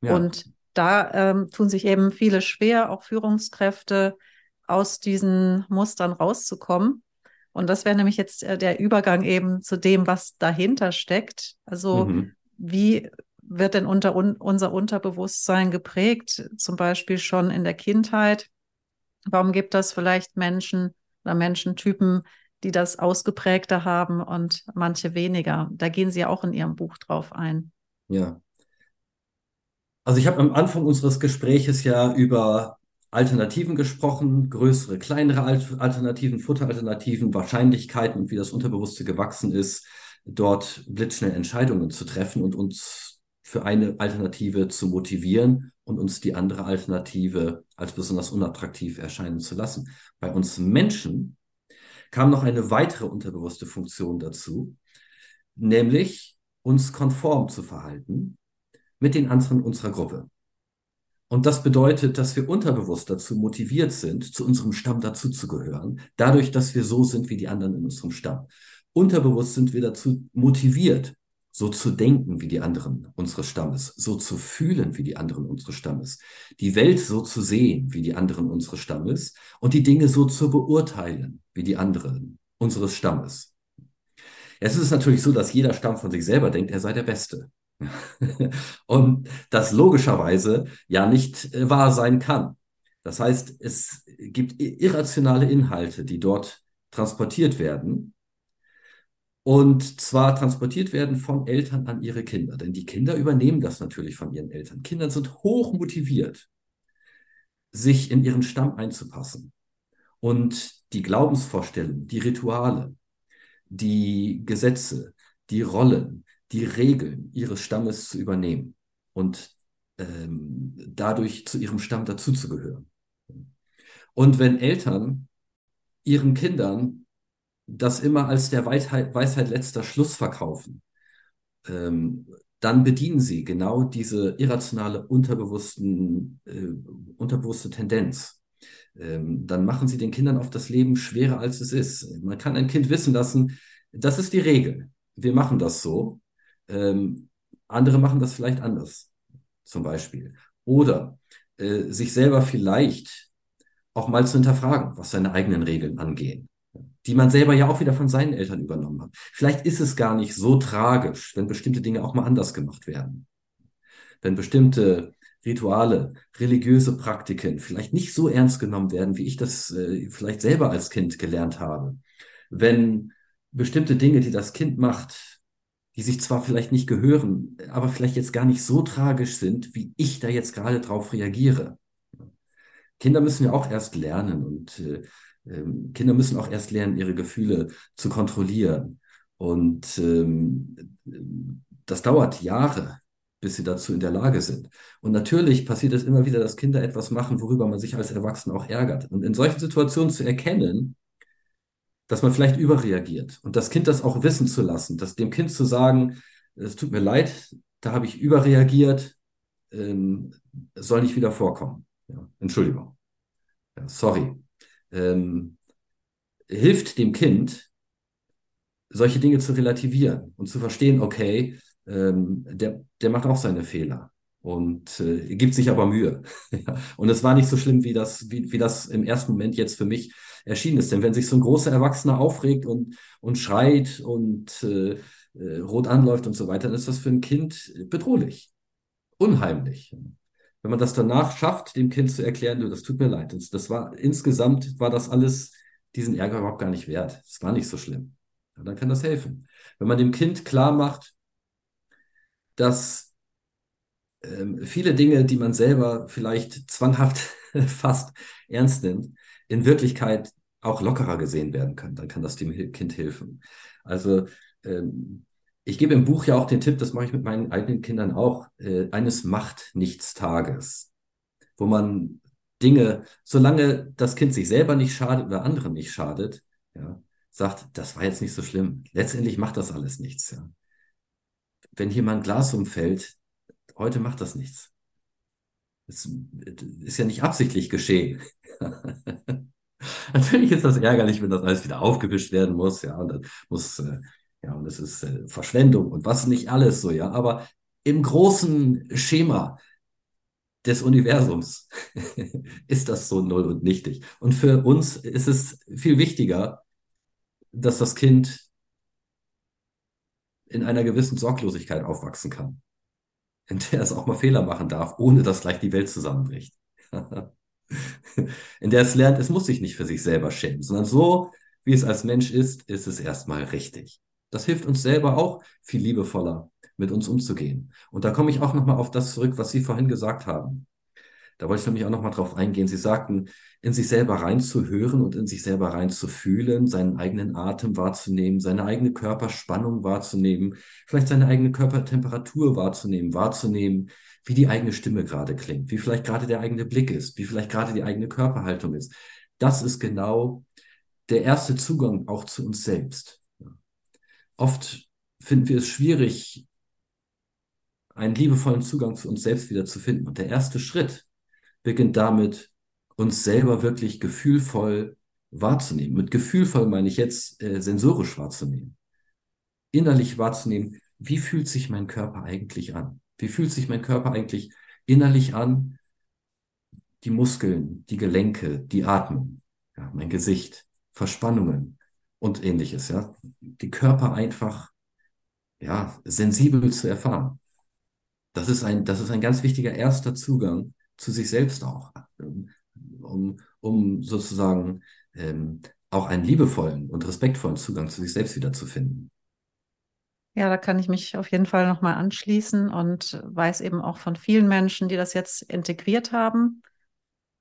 Ja. Und da ähm, tun sich eben viele schwer, auch Führungskräfte aus diesen Mustern rauszukommen. Und das wäre nämlich jetzt äh, der Übergang eben zu dem, was dahinter steckt. Also mhm. wie wird denn unter un unser Unterbewusstsein geprägt, zum Beispiel schon in der Kindheit? Warum gibt es vielleicht Menschen oder Menschentypen, die das ausgeprägter haben und manche weniger? Da gehen Sie ja auch in Ihrem Buch drauf ein. Ja. Also ich habe am Anfang unseres Gespräches ja über Alternativen gesprochen, größere, kleinere Alternativen, Futteralternativen, Wahrscheinlichkeiten und wie das Unterbewusste gewachsen ist, dort blitzschnell Entscheidungen zu treffen und uns für eine Alternative zu motivieren und uns die andere Alternative als besonders unattraktiv erscheinen zu lassen. Bei uns Menschen kam noch eine weitere unterbewusste Funktion dazu, nämlich uns konform zu verhalten mit den anderen unserer Gruppe. Und das bedeutet, dass wir unterbewusst dazu motiviert sind, zu unserem Stamm dazuzugehören, dadurch, dass wir so sind wie die anderen in unserem Stamm. Unterbewusst sind wir dazu motiviert, so zu denken wie die anderen unseres Stammes, so zu fühlen wie die anderen unseres Stammes, die Welt so zu sehen wie die anderen unseres Stammes und die Dinge so zu beurteilen wie die anderen unseres Stammes. Es ist natürlich so, dass jeder Stamm von sich selber denkt, er sei der Beste. Und das logischerweise ja nicht äh, wahr sein kann. Das heißt, es gibt irrationale Inhalte, die dort transportiert werden. Und zwar transportiert werden von Eltern an ihre Kinder. Denn die Kinder übernehmen das natürlich von ihren Eltern. Kinder sind hoch motiviert, sich in ihren Stamm einzupassen. Und die Glaubensvorstellungen, die Rituale, die Gesetze, die Rollen, die Regeln ihres Stammes zu übernehmen und ähm, dadurch zu ihrem Stamm dazuzugehören. Und wenn Eltern ihren Kindern das immer als der Weisheit, Weisheit letzter Schluss verkaufen, ähm, dann bedienen sie genau diese irrationale, unterbewussten, äh, unterbewusste Tendenz. Ähm, dann machen sie den Kindern auf das Leben schwerer, als es ist. Man kann ein Kind wissen lassen, das ist die Regel. Wir machen das so. Ähm, andere machen das vielleicht anders, zum Beispiel. Oder äh, sich selber vielleicht auch mal zu hinterfragen, was seine eigenen Regeln angehen, die man selber ja auch wieder von seinen Eltern übernommen hat. Vielleicht ist es gar nicht so tragisch, wenn bestimmte Dinge auch mal anders gemacht werden. Wenn bestimmte Rituale, religiöse Praktiken vielleicht nicht so ernst genommen werden, wie ich das äh, vielleicht selber als Kind gelernt habe. Wenn bestimmte Dinge, die das Kind macht, die sich zwar vielleicht nicht gehören, aber vielleicht jetzt gar nicht so tragisch sind, wie ich da jetzt gerade drauf reagiere. Kinder müssen ja auch erst lernen und äh, ähm, Kinder müssen auch erst lernen, ihre Gefühle zu kontrollieren. Und ähm, das dauert Jahre, bis sie dazu in der Lage sind. Und natürlich passiert es immer wieder, dass Kinder etwas machen, worüber man sich als Erwachsener auch ärgert. Und in solchen Situationen zu erkennen, dass man vielleicht überreagiert und das Kind das auch wissen zu lassen, dass dem Kind zu sagen, es tut mir leid, da habe ich überreagiert, ähm, soll nicht wieder vorkommen. Ja, Entschuldigung. Ja, sorry. Ähm, hilft dem Kind, solche Dinge zu relativieren und zu verstehen, okay, ähm, der, der macht auch seine Fehler und äh, gibt sich aber Mühe. und es war nicht so schlimm, wie das, wie, wie das im ersten Moment jetzt für mich erschienen ist. Denn wenn sich so ein großer Erwachsener aufregt und, und schreit und äh, äh, rot anläuft und so weiter, dann ist das für ein Kind bedrohlich, unheimlich wenn man das danach schafft, dem Kind zu erklären, du, das tut mir leid. Das, das war insgesamt war das alles diesen Ärger überhaupt gar nicht wert. Es war nicht so schlimm. Ja, dann kann das helfen. Wenn man dem Kind klar macht, dass ähm, viele Dinge, die man selber vielleicht zwanghaft fast ernst nimmt, in Wirklichkeit auch lockerer gesehen werden können, dann kann das dem Kind helfen. Also ähm, ich gebe im Buch ja auch den Tipp, das mache ich mit meinen eigenen Kindern auch, äh, eines Macht-Nichts-Tages, wo man Dinge, solange das Kind sich selber nicht schadet oder anderen nicht schadet, ja, sagt, das war jetzt nicht so schlimm. Letztendlich macht das alles nichts. Ja. Wenn hier mal ein Glas umfällt, heute macht das nichts. Es ist ja nicht absichtlich geschehen. Natürlich ist das ärgerlich, wenn das alles wieder aufgewischt werden muss, ja, und dann muss äh, ja, und es ist äh, Verschwendung und was nicht alles so, ja. Aber im großen Schema des Universums ist das so null und nichtig. Und für uns ist es viel wichtiger, dass das Kind in einer gewissen Sorglosigkeit aufwachsen kann, in der es auch mal Fehler machen darf, ohne dass gleich die Welt zusammenbricht. in der es lernt, es muss sich nicht für sich selber schämen, sondern so, wie es als Mensch ist, ist es erstmal richtig. Das hilft uns selber auch viel liebevoller mit uns umzugehen. Und da komme ich auch nochmal auf das zurück, was Sie vorhin gesagt haben. Da wollte ich nämlich auch nochmal drauf eingehen. Sie sagten, in sich selber reinzuhören und in sich selber reinzufühlen, seinen eigenen Atem wahrzunehmen, seine eigene Körperspannung wahrzunehmen, vielleicht seine eigene Körpertemperatur wahrzunehmen, wahrzunehmen, wie die eigene Stimme gerade klingt, wie vielleicht gerade der eigene Blick ist, wie vielleicht gerade die eigene Körperhaltung ist. Das ist genau der erste Zugang auch zu uns selbst oft finden wir es schwierig, einen liebevollen Zugang zu uns selbst wieder zu finden. Und der erste Schritt beginnt damit, uns selber wirklich gefühlvoll wahrzunehmen. Mit gefühlvoll meine ich jetzt äh, sensorisch wahrzunehmen. Innerlich wahrzunehmen, wie fühlt sich mein Körper eigentlich an? Wie fühlt sich mein Körper eigentlich innerlich an? Die Muskeln, die Gelenke, die Atmung, ja, mein Gesicht, Verspannungen, und ähnliches, ja. Die Körper einfach, ja, sensibel zu erfahren. Das ist ein, das ist ein ganz wichtiger erster Zugang zu sich selbst auch, um, um sozusagen ähm, auch einen liebevollen und respektvollen Zugang zu sich selbst wiederzufinden. Ja, da kann ich mich auf jeden Fall nochmal anschließen und weiß eben auch von vielen Menschen, die das jetzt integriert haben,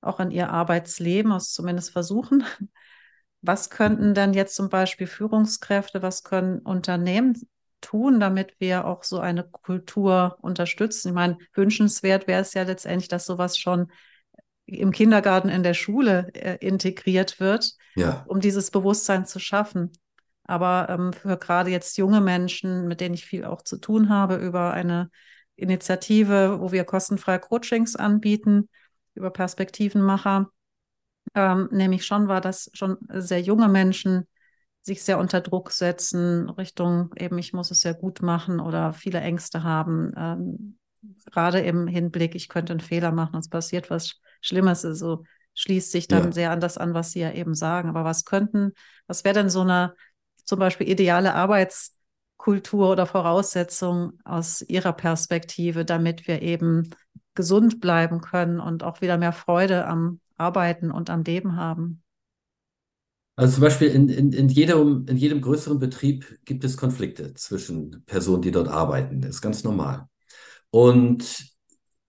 auch in ihr Arbeitsleben, also zumindest versuchen. Was könnten denn jetzt zum Beispiel Führungskräfte, was können Unternehmen tun, damit wir auch so eine Kultur unterstützen? Ich meine, wünschenswert wäre es ja letztendlich, dass sowas schon im Kindergarten, in der Schule äh, integriert wird, ja. um dieses Bewusstsein zu schaffen. Aber ähm, für gerade jetzt junge Menschen, mit denen ich viel auch zu tun habe, über eine Initiative, wo wir kostenfreie Coachings anbieten, über Perspektivenmacher, ähm, nämlich schon war, dass schon sehr junge Menschen sich sehr unter Druck setzen, Richtung eben, ich muss es ja gut machen oder viele Ängste haben, ähm, gerade im Hinblick, ich könnte einen Fehler machen, es passiert was Schlimmes, also schließt sich dann ja. sehr an das an, was Sie ja eben sagen. Aber was könnten, was wäre denn so eine zum Beispiel ideale Arbeitskultur oder Voraussetzung aus Ihrer Perspektive, damit wir eben gesund bleiben können und auch wieder mehr Freude am Arbeiten und am Leben haben? Also zum Beispiel in, in, in, jedem, in jedem größeren Betrieb gibt es Konflikte zwischen Personen, die dort arbeiten. Das ist ganz normal. Und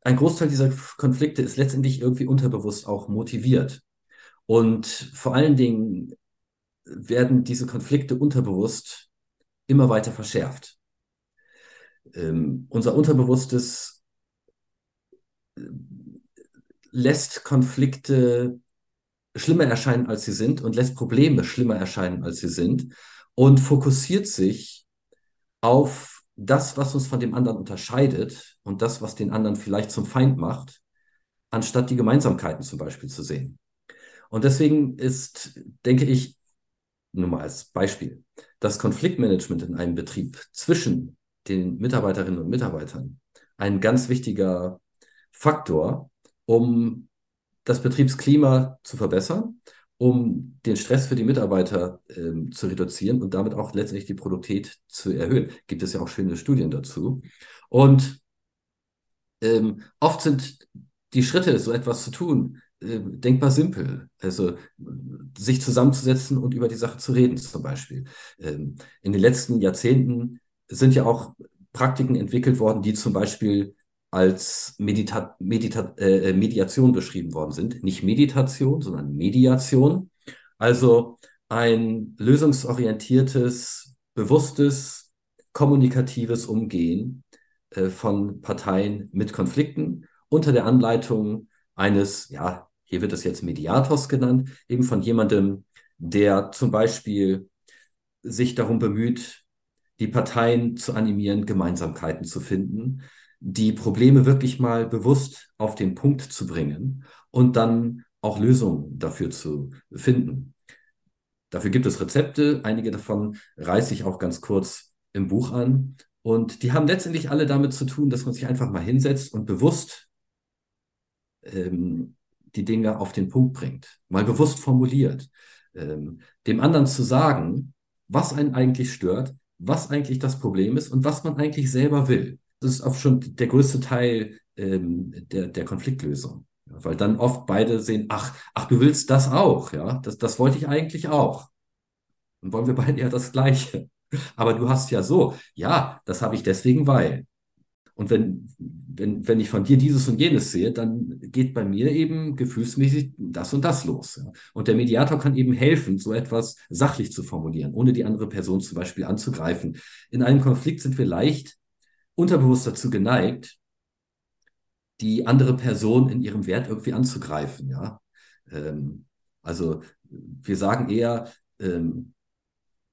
ein Großteil dieser Konflikte ist letztendlich irgendwie unterbewusst auch motiviert. Und vor allen Dingen werden diese Konflikte unterbewusst immer weiter verschärft. Ähm, unser Unterbewusstes lässt Konflikte schlimmer erscheinen, als sie sind und lässt Probleme schlimmer erscheinen, als sie sind und fokussiert sich auf das, was uns von dem anderen unterscheidet und das, was den anderen vielleicht zum Feind macht, anstatt die Gemeinsamkeiten zum Beispiel zu sehen. Und deswegen ist, denke ich, nur mal als Beispiel, das Konfliktmanagement in einem Betrieb zwischen den Mitarbeiterinnen und Mitarbeitern ein ganz wichtiger Faktor, um das Betriebsklima zu verbessern, um den Stress für die Mitarbeiter ähm, zu reduzieren und damit auch letztendlich die Produktivität zu erhöhen. Gibt es ja auch schöne Studien dazu. Und ähm, oft sind die Schritte, so etwas zu tun, äh, denkbar simpel. Also sich zusammenzusetzen und über die Sache zu reden zum Beispiel. Ähm, in den letzten Jahrzehnten sind ja auch Praktiken entwickelt worden, die zum Beispiel als Medita Medita äh, Mediation beschrieben worden sind. Nicht Meditation, sondern Mediation. Also ein lösungsorientiertes, bewusstes, kommunikatives Umgehen äh, von Parteien mit Konflikten unter der Anleitung eines, ja, hier wird es jetzt Mediators genannt, eben von jemandem, der zum Beispiel sich darum bemüht, die Parteien zu animieren, Gemeinsamkeiten zu finden, die Probleme wirklich mal bewusst auf den Punkt zu bringen und dann auch Lösungen dafür zu finden. Dafür gibt es Rezepte, einige davon reiße ich auch ganz kurz im Buch an. Und die haben letztendlich alle damit zu tun, dass man sich einfach mal hinsetzt und bewusst ähm, die Dinge auf den Punkt bringt, mal bewusst formuliert, ähm, dem anderen zu sagen, was einen eigentlich stört, was eigentlich das Problem ist und was man eigentlich selber will das ist auch schon der größte Teil ähm, der, der Konfliktlösung. Ja, weil dann oft beide sehen, ach, ach, du willst das auch, ja, das, das wollte ich eigentlich auch. Dann wollen wir beide ja das Gleiche. Aber du hast ja so, ja, das habe ich deswegen, weil. Und wenn, wenn, wenn ich von dir dieses und jenes sehe, dann geht bei mir eben gefühlsmäßig das und das los. Ja. Und der Mediator kann eben helfen, so etwas sachlich zu formulieren, ohne die andere Person zum Beispiel anzugreifen. In einem Konflikt sind wir leicht unterbewusst dazu geneigt, die andere Person in ihrem Wert irgendwie anzugreifen, ja. Ähm, also wir sagen eher, ähm,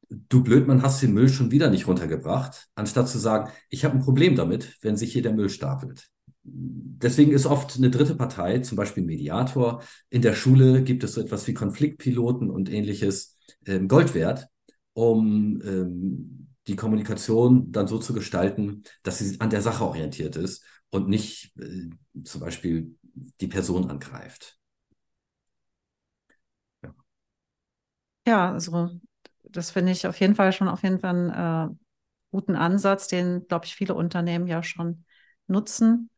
du Blödmann hast den Müll schon wieder nicht runtergebracht, anstatt zu sagen, ich habe ein Problem damit, wenn sich hier der Müll stapelt. Deswegen ist oft eine dritte Partei, zum Beispiel Mediator. In der Schule gibt es so etwas wie Konfliktpiloten und ähnliches ähm, Gold wert, um ähm, die Kommunikation dann so zu gestalten, dass sie an der Sache orientiert ist und nicht äh, zum Beispiel die Person angreift. Ja. ja, also das finde ich auf jeden Fall schon auf jeden Fall einen äh, guten Ansatz, den, glaube ich, viele Unternehmen ja schon nutzen.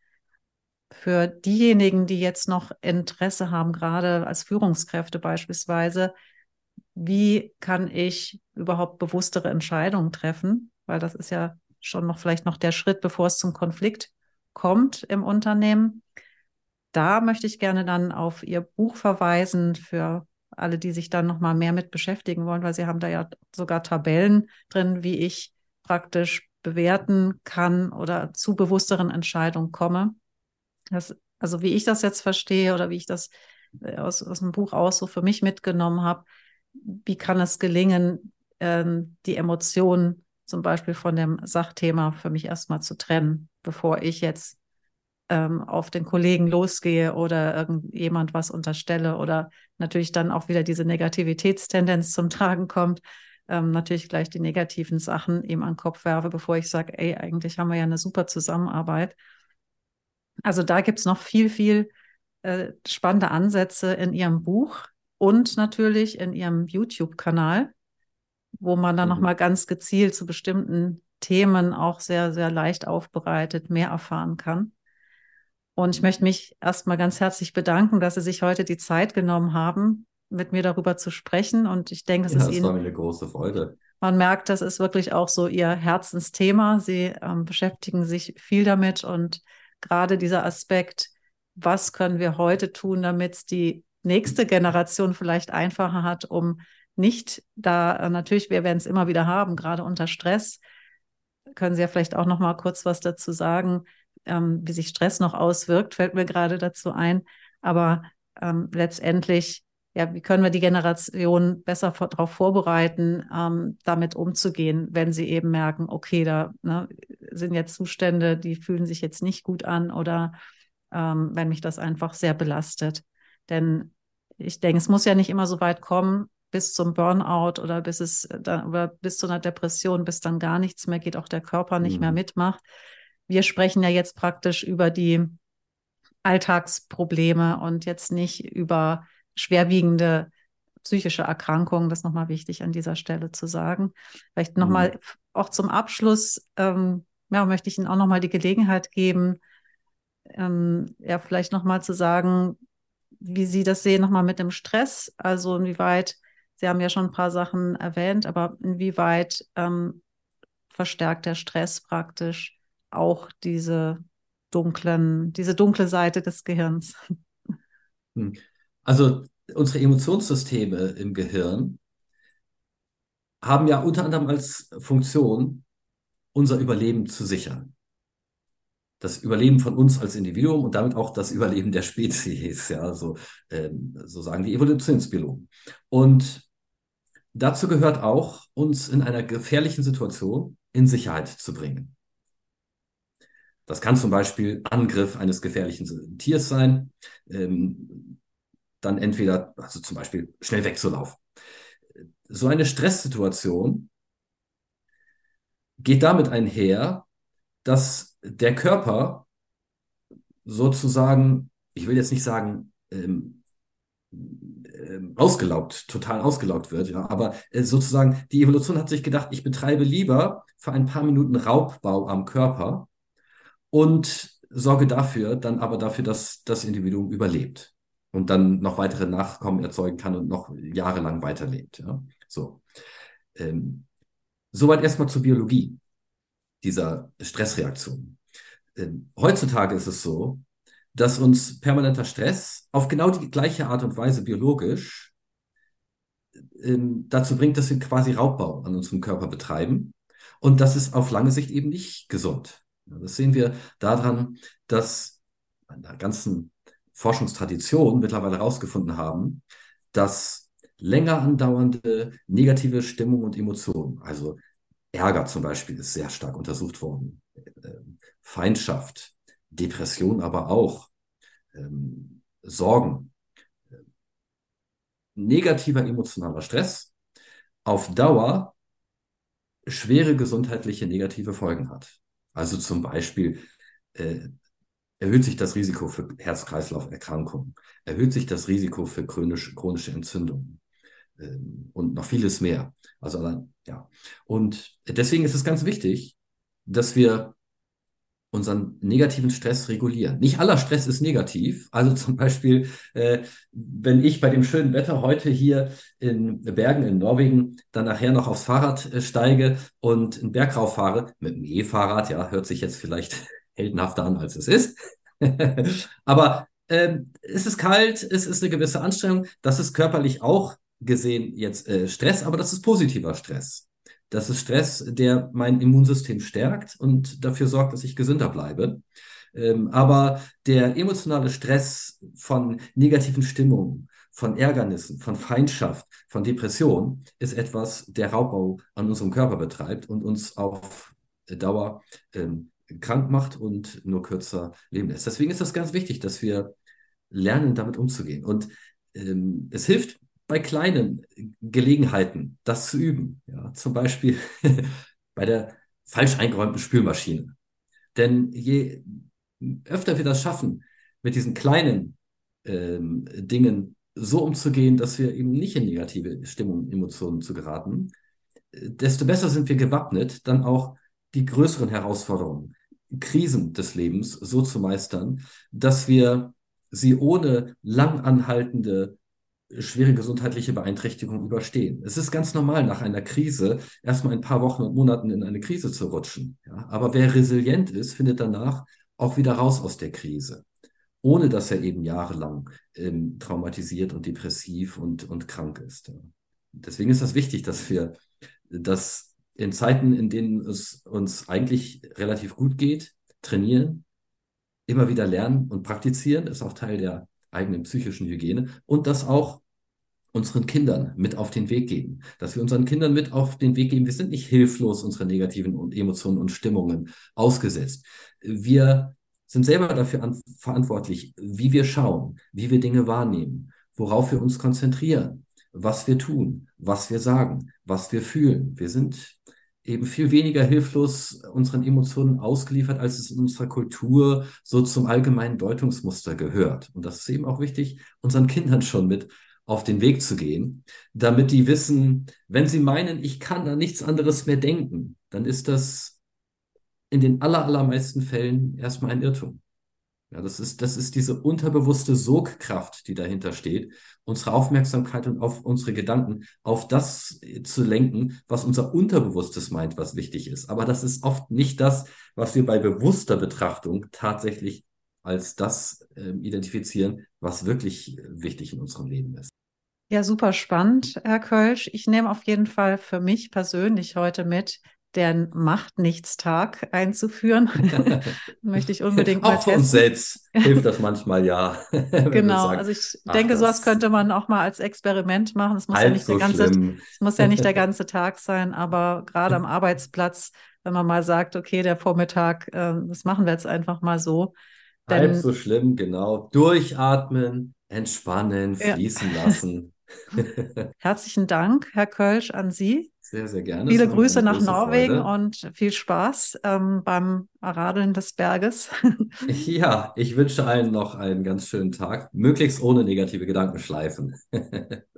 Für diejenigen, die jetzt noch Interesse haben, gerade als Führungskräfte beispielsweise, wie kann ich überhaupt bewusstere Entscheidungen treffen? Weil das ist ja schon noch vielleicht noch der Schritt, bevor es zum Konflikt kommt im Unternehmen. Da möchte ich gerne dann auf Ihr Buch verweisen für alle, die sich dann noch mal mehr mit beschäftigen wollen, weil Sie haben da ja sogar Tabellen drin, wie ich praktisch bewerten kann oder zu bewussteren Entscheidungen komme. Das, also wie ich das jetzt verstehe oder wie ich das äh, aus, aus dem Buch auch so für mich mitgenommen habe, wie kann es gelingen, ähm, die Emotionen zum Beispiel von dem Sachthema für mich erstmal zu trennen, bevor ich jetzt ähm, auf den Kollegen losgehe oder irgendjemand was unterstelle oder natürlich dann auch wieder diese Negativitätstendenz zum Tragen kommt, ähm, natürlich gleich die negativen Sachen ihm an den Kopf werfe, bevor ich sage, ey, eigentlich haben wir ja eine super Zusammenarbeit. Also da gibt es noch viel, viel äh, spannende Ansätze in Ihrem Buch und natürlich in Ihrem YouTube-Kanal, wo man dann mhm. nochmal ganz gezielt zu bestimmten Themen auch sehr, sehr leicht aufbereitet mehr erfahren kann. Und ich möchte mich erstmal ganz herzlich bedanken, dass Sie sich heute die Zeit genommen haben, mit mir darüber zu sprechen. Und ich denke, das ja, ist Ihnen. war mir eine große Freude. Man merkt, das ist wirklich auch so Ihr Herzensthema. Sie ähm, beschäftigen sich viel damit und gerade dieser Aspekt, was können wir heute tun, damit es die nächste Generation vielleicht einfacher hat, um nicht da, äh, natürlich, wir werden es immer wieder haben, gerade unter Stress. Können Sie ja vielleicht auch noch mal kurz was dazu sagen, ähm, wie sich Stress noch auswirkt, fällt mir gerade dazu ein. Aber ähm, letztendlich, ja, wie können wir die Generation besser darauf vorbereiten, ähm, damit umzugehen, wenn sie eben merken, okay, da ne, sind jetzt Zustände, die fühlen sich jetzt nicht gut an oder ähm, wenn mich das einfach sehr belastet. Denn ich denke, es muss ja nicht immer so weit kommen, bis zum Burnout oder bis es dann, oder bis zu einer Depression, bis dann gar nichts mehr geht, auch der Körper nicht mhm. mehr mitmacht wir sprechen ja jetzt praktisch über die Alltagsprobleme und jetzt nicht über schwerwiegende psychische Erkrankungen. Das ist nochmal wichtig an dieser Stelle zu sagen. Vielleicht nochmal mhm. auch zum Abschluss, ähm, ja, möchte ich Ihnen auch nochmal die Gelegenheit geben, ähm, ja, vielleicht nochmal zu sagen, wie Sie das sehen, nochmal mit dem Stress. Also inwieweit, Sie haben ja schon ein paar Sachen erwähnt, aber inwieweit ähm, verstärkt der Stress praktisch auch diese dunklen, diese dunkle Seite des Gehirns. Hm. Also unsere Emotionssysteme im Gehirn haben ja unter anderem als Funktion, unser Überleben zu sichern. Das Überleben von uns als Individuum und damit auch das Überleben der Spezies, ja, so, ähm, so sagen die Evolutionsbiologen. Und dazu gehört auch, uns in einer gefährlichen Situation in Sicherheit zu bringen. Das kann zum Beispiel Angriff eines gefährlichen Tiers sein. Ähm, dann entweder, also zum Beispiel schnell wegzulaufen. So eine Stresssituation geht damit einher, dass der Körper sozusagen, ich will jetzt nicht sagen, ähm, ähm, ausgelaugt, total ausgelaugt wird, ja, aber äh, sozusagen die Evolution hat sich gedacht, ich betreibe lieber für ein paar Minuten Raubbau am Körper, und sorge dafür, dann aber dafür, dass das Individuum überlebt und dann noch weitere Nachkommen erzeugen kann und noch jahrelang weiterlebt. Ja? So. Ähm, soweit erstmal zur Biologie dieser Stressreaktion. Ähm, heutzutage ist es so, dass uns permanenter Stress auf genau die gleiche Art und Weise biologisch ähm, dazu bringt, dass wir quasi Raubbau an unserem Körper betreiben. Und das ist auf lange Sicht eben nicht gesund. Das sehen wir daran, dass an der ganzen Forschungstradition mittlerweile herausgefunden haben, dass länger andauernde negative Stimmung und Emotionen, also Ärger zum Beispiel, ist sehr stark untersucht worden, ähm, Feindschaft, Depression aber auch, ähm, Sorgen, negativer emotionaler Stress auf Dauer schwere gesundheitliche negative Folgen hat. Also zum Beispiel äh, erhöht sich das Risiko für Herz-Kreislauf-Erkrankungen, erhöht sich das Risiko für chronisch, chronische Entzündungen, ähm, und noch vieles mehr. Also ja. Und deswegen ist es ganz wichtig, dass wir unseren negativen Stress regulieren. Nicht aller Stress ist negativ. Also zum Beispiel, äh, wenn ich bei dem schönen Wetter heute hier in Bergen in Norwegen dann nachher noch aufs Fahrrad äh, steige und einen Berg rauf fahre, mit einem E-Fahrrad, ja, hört sich jetzt vielleicht heldenhafter an, als es ist. Aber ähm, es ist kalt, es ist eine gewisse Anstrengung. Das ist körperlich auch gesehen jetzt äh, Stress, aber das ist positiver Stress. Das ist Stress, der mein Immunsystem stärkt und dafür sorgt, dass ich gesünder bleibe. Ähm, aber der emotionale Stress von negativen Stimmungen, von Ärgernissen, von Feindschaft, von Depression ist etwas, der Raubbau an unserem Körper betreibt und uns auf Dauer ähm, krank macht und nur kürzer leben lässt. Deswegen ist das ganz wichtig, dass wir lernen, damit umzugehen. Und ähm, es hilft bei kleinen Gelegenheiten, das zu üben. Ja, zum Beispiel bei der falsch eingeräumten Spülmaschine. Denn je öfter wir das schaffen, mit diesen kleinen ähm, Dingen so umzugehen, dass wir eben nicht in negative Stimmung, Emotionen zu geraten, desto besser sind wir gewappnet, dann auch die größeren Herausforderungen, Krisen des Lebens so zu meistern, dass wir sie ohne lang anhaltende schwere gesundheitliche Beeinträchtigungen überstehen. Es ist ganz normal, nach einer Krise erstmal ein paar Wochen und Monaten in eine Krise zu rutschen. Ja? Aber wer resilient ist, findet danach auch wieder raus aus der Krise, ohne dass er eben jahrelang ähm, traumatisiert und depressiv und, und krank ist. Ja? Deswegen ist das wichtig, dass wir das in Zeiten, in denen es uns eigentlich relativ gut geht, trainieren, immer wieder lernen und praktizieren, ist auch Teil der eigenen psychischen Hygiene und das auch unseren Kindern mit auf den Weg geben. Dass wir unseren Kindern mit auf den Weg geben, wir sind nicht hilflos unseren negativen Emotionen und Stimmungen ausgesetzt. Wir sind selber dafür verantwortlich, wie wir schauen, wie wir Dinge wahrnehmen, worauf wir uns konzentrieren, was wir tun, was wir sagen, was wir fühlen. Wir sind eben viel weniger hilflos unseren Emotionen ausgeliefert, als es in unserer Kultur so zum allgemeinen Deutungsmuster gehört. Und das ist eben auch wichtig, unseren Kindern schon mit auf den Weg zu gehen, damit die wissen, wenn sie meinen, ich kann da nichts anderes mehr denken, dann ist das in den aller, allermeisten Fällen erstmal ein Irrtum. Ja, das ist, das ist diese unterbewusste Sogkraft, die dahinter steht, unsere Aufmerksamkeit und auf unsere Gedanken auf das zu lenken, was unser Unterbewusstes meint, was wichtig ist. Aber das ist oft nicht das, was wir bei bewusster Betrachtung tatsächlich als das äh, identifizieren, was wirklich wichtig in unserem Leben ist. Ja, super spannend, Herr Kölsch. Ich nehme auf jeden Fall für mich persönlich heute mit, den Macht-Nichts-Tag einzuführen. Möchte ich unbedingt mal auch testen. Auch uns selbst hilft das manchmal ja. genau, sagen, also ich ach, denke, sowas könnte man auch mal als Experiment machen. Es muss ja nicht so der ganze, es muss ja nicht der ganze Tag sein, aber gerade am Arbeitsplatz, wenn man mal sagt, okay, der Vormittag, äh, das machen wir jetzt einfach mal so. Halb so schlimm, genau. Durchatmen, entspannen, fließen ja. lassen. Herzlichen Dank, Herr Kölsch, an Sie. Sehr, sehr gerne. Viele Grüße nach Norwegen Freude. und viel Spaß ähm, beim Radeln des Berges. ja, ich wünsche allen noch einen ganz schönen Tag, möglichst ohne negative Gedankenschleifen.